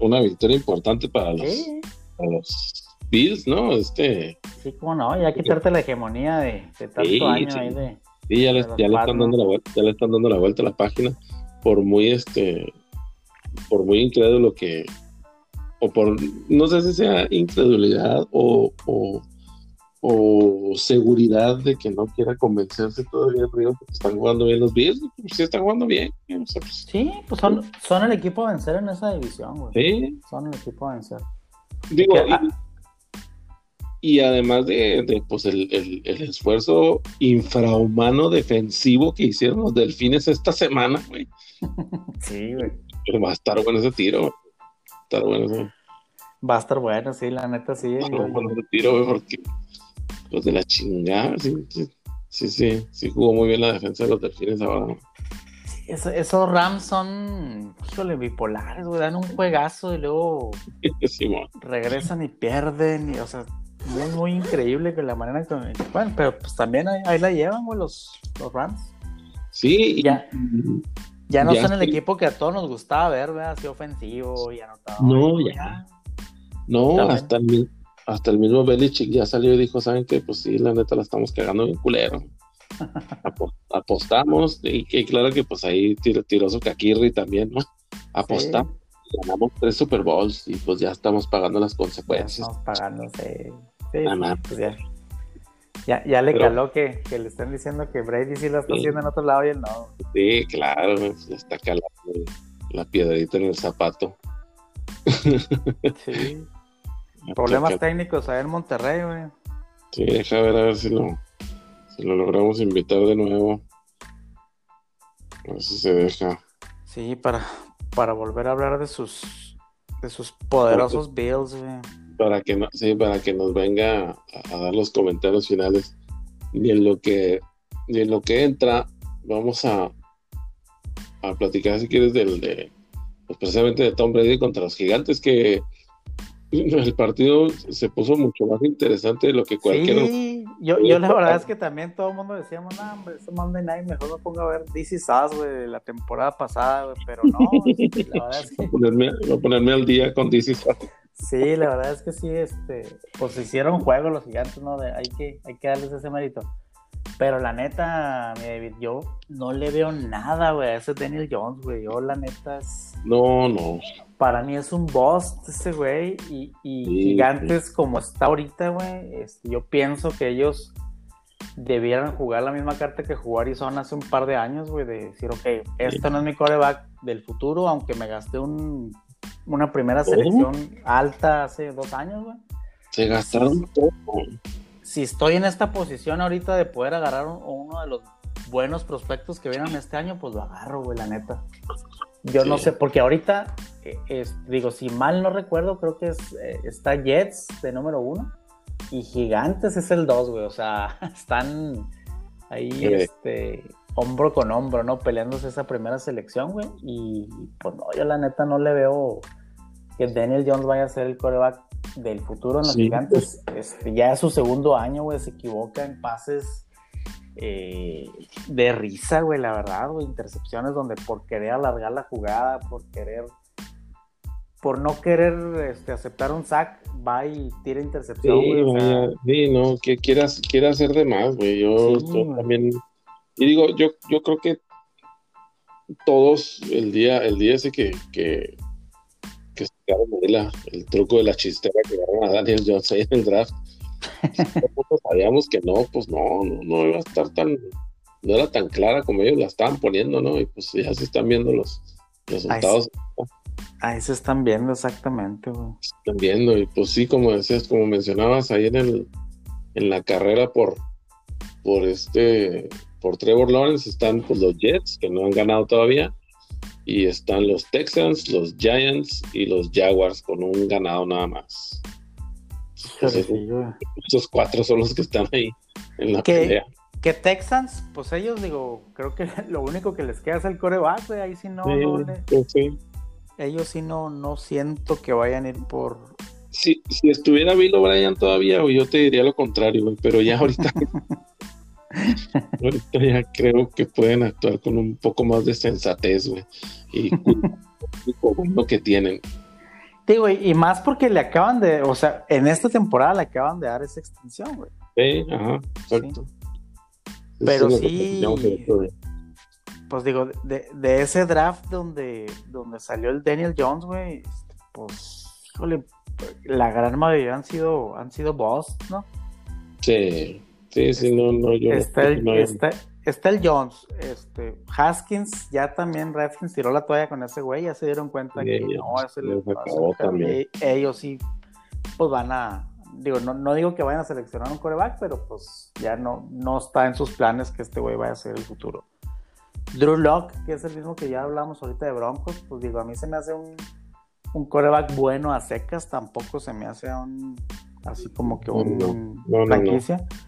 una victoria importante para los, para los Bills, ¿no? Este. Sí, cómo no, ya quitarte la hegemonía de, tanto año ahí de. Sí, ya le, ya le están dando la vuelta, ya le están dando la vuelta a la página, por muy este, por muy incrédulo que, o por, no sé si sea incredulidad o, o, seguridad de que no quiera convencerse todavía Río que están jugando bien los Bills, pues sí están jugando bien. Pues, sí, pues son, son el equipo a vencer en esa división, güey. Sí. Son el equipo a vencer. Digo, y además de, pues el, esfuerzo infrahumano defensivo que hicieron los delfines esta semana, güey. [laughs] Sí, güey. Pero va a estar bueno ese tiro, Va a estar bueno ese. Va a estar bueno, sí, la neta sí. Va a estar bueno ese tiro, güey, porque los de la chingada, sí, sí, sí, sí, jugó muy bien la defensa de los delfines ahora. Sí, esos Rams son, híjole, bipolares, güey, dan un juegazo y luego [laughs] regresan y pierden, y, o sea, muy, muy increíble que la manera que. Bueno, pero pues también ahí, la llevan, güey, los, los Rams. Sí, ya. Ya no son el equipo que a todos nos gustaba ver, ¿verdad? Así ofensivo y anotado. No, ya. No, hasta el, hasta el mismo Belichick ya salió y dijo, ¿saben qué? Pues sí, la neta la estamos cagando bien culero. [laughs] apostamos y, claro que pues ahí tiró, tiró su también, ¿no? Apostamos ganamos tres Super Bowls y pues ya estamos pagando las consecuencias. estamos pagando, sí. Pues ya. Ya, le caló que, le estén diciendo que Brady sí lo está haciendo en otro lado y él no. Sí, claro, le está calando la piedrita en el zapato. Sí. [laughs] Problemas técnicos ahí en Monterrey, güey. Sí, deja ver a ver si lo, si lo logramos invitar de nuevo. A ver si se deja. Sí, para, para volver a hablar de sus de sus poderosos Bills, güey. Para que no, sí, para que nos venga a, dar los comentarios finales. Y en lo que, y en lo que entra, vamos a, a platicar si quieres del de pues precisamente de Tom Brady contra los gigantes que [laughs] el partido se puso mucho más interesante de lo que cualquier sí, yo, yo la verdad es que también todo el mundo decíamos, no, hombre, este Monday Night mejor me pongo a ver DC Sass, güey, de la temporada pasada, güey, pero no, [laughs] la verdad es que... Voy a ponerme, al día con DC Sass. Sí, la verdad es que sí, este, pues hicieron juego los gigantes, ¿no? De, hay, que, hay que darles ese mérito. Pero la neta, mi David, yo no le veo nada, güey, a ese Daniel Jones, güey. Yo, la neta, es. No, no. Para mí es un boss ese güey. Y, gigantes como está ahorita, güey. Este, yo pienso que ellos debieran jugar la misma carta que jugó Arizona hace un par de años, güey. De decir, ok, esto no es mi coreback del futuro, aunque me gasté un, una primera selección alta hace dos años, güey. Se gastaron todo si estoy en esta posición ahorita de poder agarrar uno de los buenos prospectos que vienen este año, pues lo agarro, güey, la neta. Yo no sé, porque ahorita, eh, digo, si mal no recuerdo, creo que es, eh, está Jets de número uno y Gigantes es el dos, güey. O sea, [laughs] están ahí, este, hombro con hombro, ¿no? Peleándose esa primera selección, güey. Y pues no, yo la neta no le veo que Daniel Jones vaya a ser el coreback del futuro en los gigantes. Este, ya es su segundo año, güey, se equivoca en pases eh, de risa, güey, la verdad, güey, intercepciones donde por querer alargar la jugada, por querer, por no querer este, aceptar un sack, va y tira intercepción, güey. Sí, no, que quieras, quiera hacer de más, güey. Yo, también, y digo, yo, yo creo que todos el día, el día ese que, que que la, el truco de la chistera que agarraron a Daniel Jones ahí en el draft. [laughs] sabíamos que no, pues no, no, no iba a estar tan, no era tan clara como ellos la estaban poniendo, ¿no? Y pues ya se están viendo los resultados. Ahí se, están viendo exactamente, güey. Se están viendo, y pues sí, como decías, como mencionabas ahí en el, en la carrera por, por este, por Trevor Lawrence están pues los Jets, que no han ganado todavía, y están los Texans, los Giants y los Jaguars con un ganado nada más. esos, cuatro son los que están ahí en la pelea. Que Texans, pues ellos digo, creo que [laughs] lo único que les queda es el coreback, ahí sí no, pues ellos sí no, no siento que vayan a ir por. Si, si estuviera Bill O'Brien todavía, yo te diría lo contrario, pero ya ahorita [laughs] Ahorita ya creo que pueden actuar con un poco más de sensatez, güey. Y [laughs] lo que tienen. Digo, y más porque le acaban de, o sea, en esta temporada le acaban de dar esa extensión, güey. Sí, ajá, exacto. Pero sí, pues digo, de, ese draft donde, donde salió el Daniel Jones, güey, pues, híjole, la gran mayoría han sido, han sido boss, ¿no? Sí. Sí, sí, no, no, yo está, el, está, el Jones, este, Haskins, ya también Redskins tiró la toalla con ese güey, ya se dieron cuenta que no, ese les acabó también. ellos sí, pues van a, digo, no, no digo que vayan a seleccionar un coreback, pero pues ya no, no está en sus planes que este güey vaya a ser el futuro. Drew Locke, que es el mismo que ya hablamos ahorita de Broncos, pues digo, a mí se me hace un, un coreback bueno a secas, tampoco se me hace un, así como que un franquicia. No,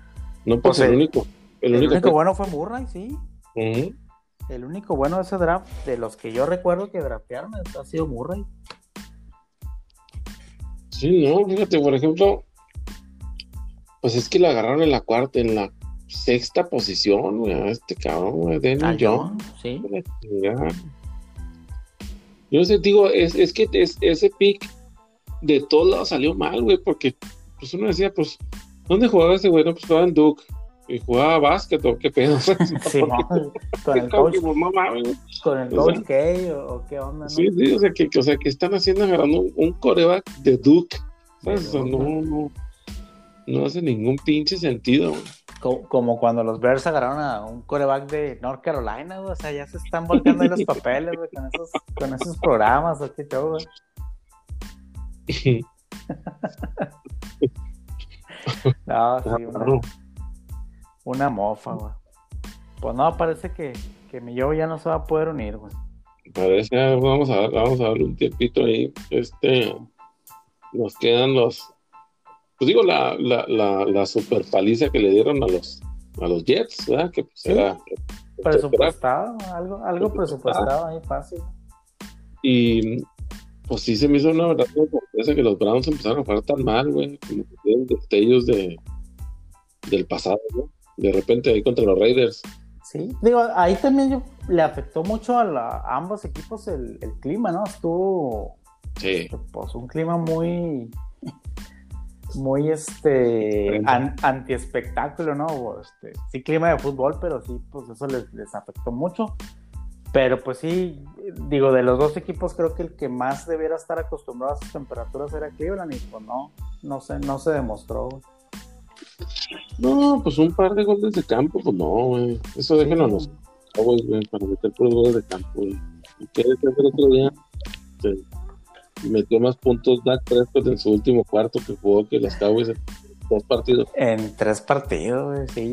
pues, el, único. El, único, bueno fue Murray, sí. El único bueno de ese draft, de los que yo recuerdo que draftearon, ha sido Murray. Sí, no, fíjate, por ejemplo, pues es que lo agarraron en la cuarta, en la sexta posición, güey, este cabrón, güey, Daniel Jones. Sí. Yo sé, digo, es, es que ese pick de todos lados salió mal, güey, porque pues uno decía, pues ¿Dónde jugaba ese güey? No, pues jugaba en Duke. ¿Y jugaba básquet o qué pedo? [laughs] sí, [laughs] con el coach. con el coach K o, qué onda, ¿no? Sí, sí, o sea, que, o sea, que están haciendo agarrando un, coreback de Duke. ¿sabes? no, no, no hace ningún pinche sentido, Como, como, cuando los Bears agarraron a un coreback de North Carolina, güey. O sea, ya se están volcando ahí los [laughs] papeles, güey, con esos, con esos programas, o qué show, güey. [laughs] No, sí, una, mofa, güey. Pues no, parece que, que mi yo ya no se va a poder unir, güey. Parece, vamos a, vamos a darle un tiempito ahí. Este, nos quedan los, pues digo, la, la, la, la super paliza que le dieron a los, a los Jets, ¿verdad? Que pues era presupuestado, algo, algo presupuestado ahí fácil. Y pues sí se me hizo una verdad sorpresa que los Browns empezaron a jugar tan mal, güey, como que tienen destellos de del pasado, ¿no? De repente ahí contra los Raiders. Sí, digo, ahí también le afectó mucho a, ambos equipos el, clima, ¿no? Estuvo sí. pues un clima muy [laughs] muy este anti-espectáculo, ¿no? Este, sí, clima de fútbol, pero sí, pues eso les, les, afectó mucho. Pero pues sí, digo, de los dos equipos creo que el que más debiera estar acostumbrado a esas temperaturas era Cleveland y pues no, no se, no se demostró. No, pues un par de goles de campo, pues no, güey. Eso déjenlo a los Cowboys, güey, para meter por goles de campo, güey. ¿Y qué el otro día? metió más puntos Dak Prescott en su último cuarto que jugó que los Cowboys en dos partidos. En tres partidos, güey, sí.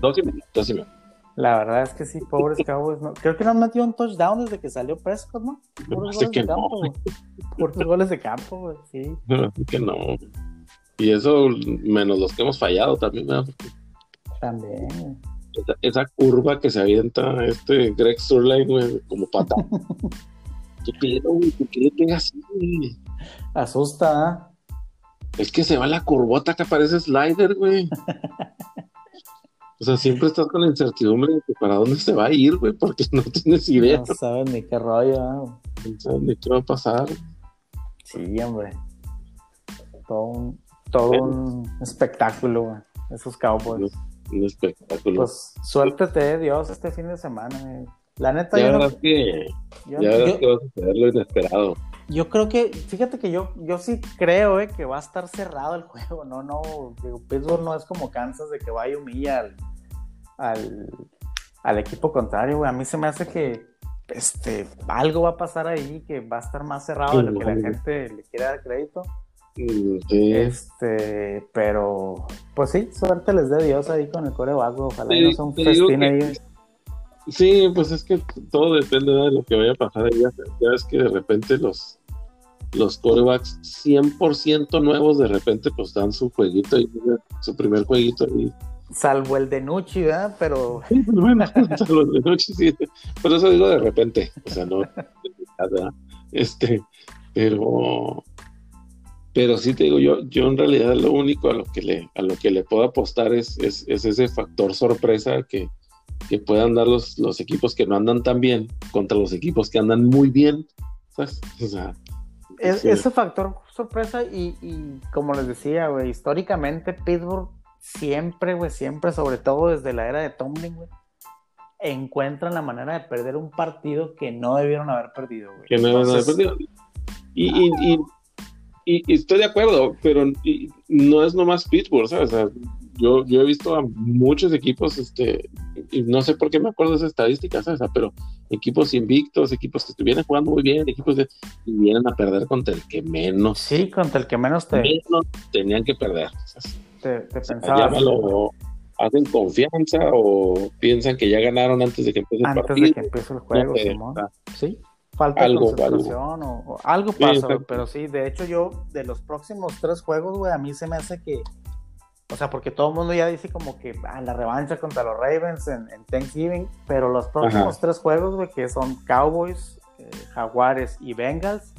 dos y medio, dos y medio. La verdad es que sí, pobres [laughs] Cowboys. No. Creo que no han metido un touchdown desde que salió Prescott, ¿no? Puros goles de campo, güey. Puros goles de campo, güey, sí. No, que no. Y eso menos los que hemos fallado también, ¿verdad? También. Esa, curva que se avienta este Greg Surline, güey, como pata. [laughs] ¿Qué pedo, güey? ¿Por qué le pegas así, güey? Asusta, ¿eh? Es que se va la curvota que parece slider, güey. [laughs] o sea, siempre estás con la incertidumbre de que para dónde se va a ir, güey, porque [laughs] no tienes idea. No sabes ni qué rollo, ¿eh? No sabes ni qué va a pasar. Sí, hombre. Todo un, todo un espectáculo, esos Cowboys. Un, espectáculo. Pues suerte te Dios este fin de semana. La neta, ya yo que, ya que va a suceder lo inesperado. Yo creo que, fíjate que yo, yo sí creo eh, que va a estar cerrado el [laughs] juego, no, no, digo, Pittsburgh no es como Kansas de que vaya y humilla al, al, equipo contrario, güey. A mí se me hace que este, algo va a pasar ahí que va a estar más cerrado de lo que la gente le quiere dar crédito. Este, pero pues sí, suerte les dé Dios ahí con el core vago. Ojalá no sea un festín ahí. Sí, pues es que todo depende de lo que vaya a pasar ahí. Ya ves que de repente los, los corebacks 100% nuevos de repente pues dan su jueguito ahí, su primer jueguito ahí. Salvo el de Nucci, ¿verdad? Pero... Pues bueno, [laughs] salvo el de Nucci, sí. Pero eso digo de repente, o sea, no... [laughs] Este, pero pero sí te digo, yo, yo en realidad lo único a lo que le, a lo que le puedo apostar es, es, ese factor sorpresa que, que puedan dar los, los, equipos que no andan tan bien contra los equipos que andan muy bien. ¿sabes? O sea, Ese factor sorpresa y, y como les decía, históricamente Pittsburgh siempre, güey, siempre, sobre todo desde la era de Tomlin, güey, encuentran la manera de perder un partido que no debieron haber perdido, güey. Que no debieron haber perdido. Y, y, y, estoy de acuerdo, pero no es nomás Pittsburgh, ¿sabes? yo, yo he visto a muchos equipos, este, y no sé por qué me acuerdo de esa estadística, ¿sabes? Pero equipos invictos, equipos que estuvieran jugando muy bien, equipos de, y vienen a perder contra el que menos. Sí, contra el que menos te. tenían que perder. Te, te pensabas. hacen confianza o piensan que ya ganaron antes de que empiece el partido. Antes de que empiece el juego, sí falta algo, de concentración O, algo pasa, pero sí, de hecho yo de los próximos tres juegos, güey, a mí se me hace que, o sea, porque todo el mundo ya dice como que ah, la revancha contra los Ravens en, Thanksgiving, pero los próximos tres juegos, güey, que son Cowboys, eh, Jaguares y Bengals,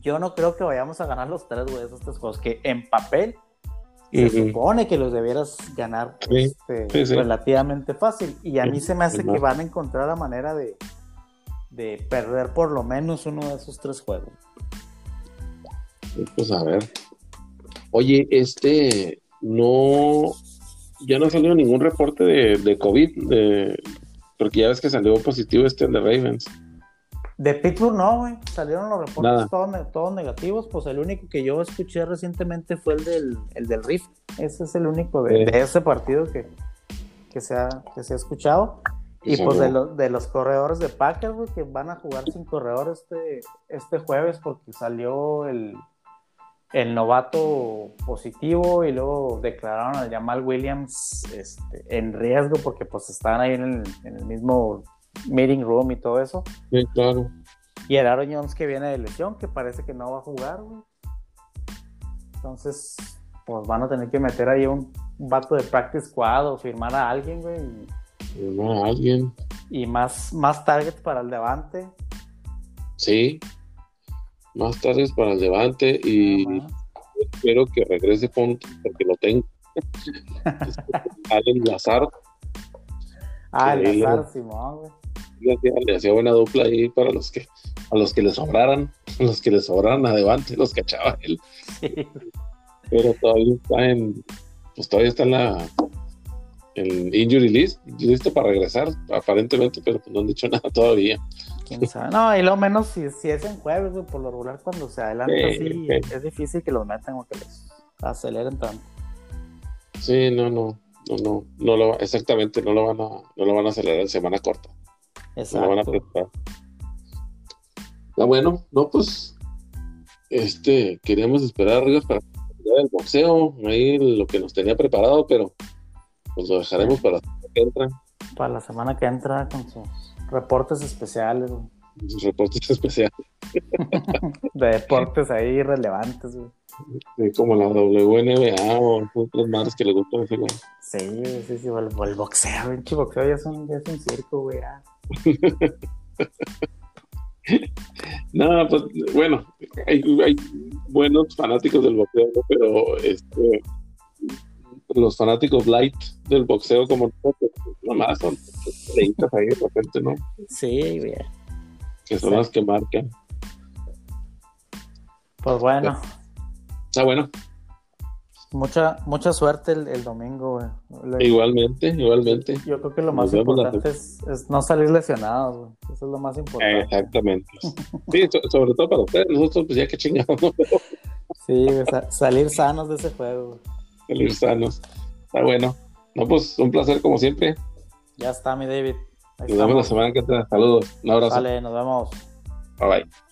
yo no creo que vayamos a ganar los tres, güey, esos tres juegos, que en papel se supone que los debieras ganar este, relativamente fácil, y a mí se me hace que van a encontrar la manera de de perder por lo menos uno de esos tres juegos. Pues a ver. Oye, este no ya no salió ningún reporte de, COVID, de, porque ya ves que salió positivo este de Ravens. De Pittsburgh no, güey. Salieron los reportes todos, negativos. Pues el único que yo escuché recientemente fue el del, el del Rift. Ese es el único de, ese partido que, que, se ha, que se ha escuchado. Y pues de, de, los corredores de Packers, güey, que van a jugar sin corredor este, este jueves porque salió el, el novato positivo y luego declararon al Jamal Williams este, en riesgo porque pues estaban ahí en el, mismo meeting room y todo eso. Sí, claro. Y el Aaron Jones que viene de lesión, que parece que no va a jugar, güey. Entonces, pues van a tener que meter ahí un, vato de practice squad o firmar a alguien, güey. No, alguien. Y más, más targets para el Levante. Sí, más targets para el Levante y espero que regrese Ponte porque lo tengo. [laughs] Allen Lazar. Ah, el Lazar, Simón, güey. Le hacía, buena dupla ahí para los que a los que le sobraran, [laughs] los que le sobraran a Levante, los cachaba él. Pero todavía está en, pues todavía está en la en injury list, listo para regresar, aparentemente, pero pues no han dicho [laughs] nada todavía. ¿Quién sabe? No, y lo menos si, si es en jueves, por lo regular cuando se adelanta así, es difícil que los metan o que los aceleren tanto. Sí, no, no, no, no, no lo, exactamente, no lo van a, no lo van a acelerar en semana corta. Exacto. Van a preparar. Ah, bueno, no, pues, este, queríamos esperar arriba para el boxeo, ahí lo que nos tenía preparado, pero pues lo dejaremos para la semana que entra. Para la semana que entra con sus reportes especiales, Sus reportes [laughs] especiales. de deportes ahí relevantes, güey. Sí, como la WNBA o otras madres que le gustan ese güey. Sí, sí, sí, el, el boxeo, el boxeo ya es un, ya es un circo, güey. No, pues bueno, hay, hay, buenos fanáticos del boxeo, pero este los fanáticos light del boxeo como nosotros, nomás son leitas ahí de repente, ¿no? Sí, bien. Que son las que marcan. Pues bueno. Está bueno. Mucha, mucha suerte el, domingo, güey. Igualmente, igualmente. Yo creo que lo más importante es, no salir lesionados, güey. Eso es lo más importante. Exactamente. Sí, sobre todo para ustedes. Nosotros, pues ya que chingados, ¿no? Sí, salir sanos de ese juego. Güey salir sanos. Está bueno. No, pues un placer como siempre. Ya está, mi David. nos vemos la semana que entra. Saludos. Un abrazo. Vale, nos vemos. Bye bye.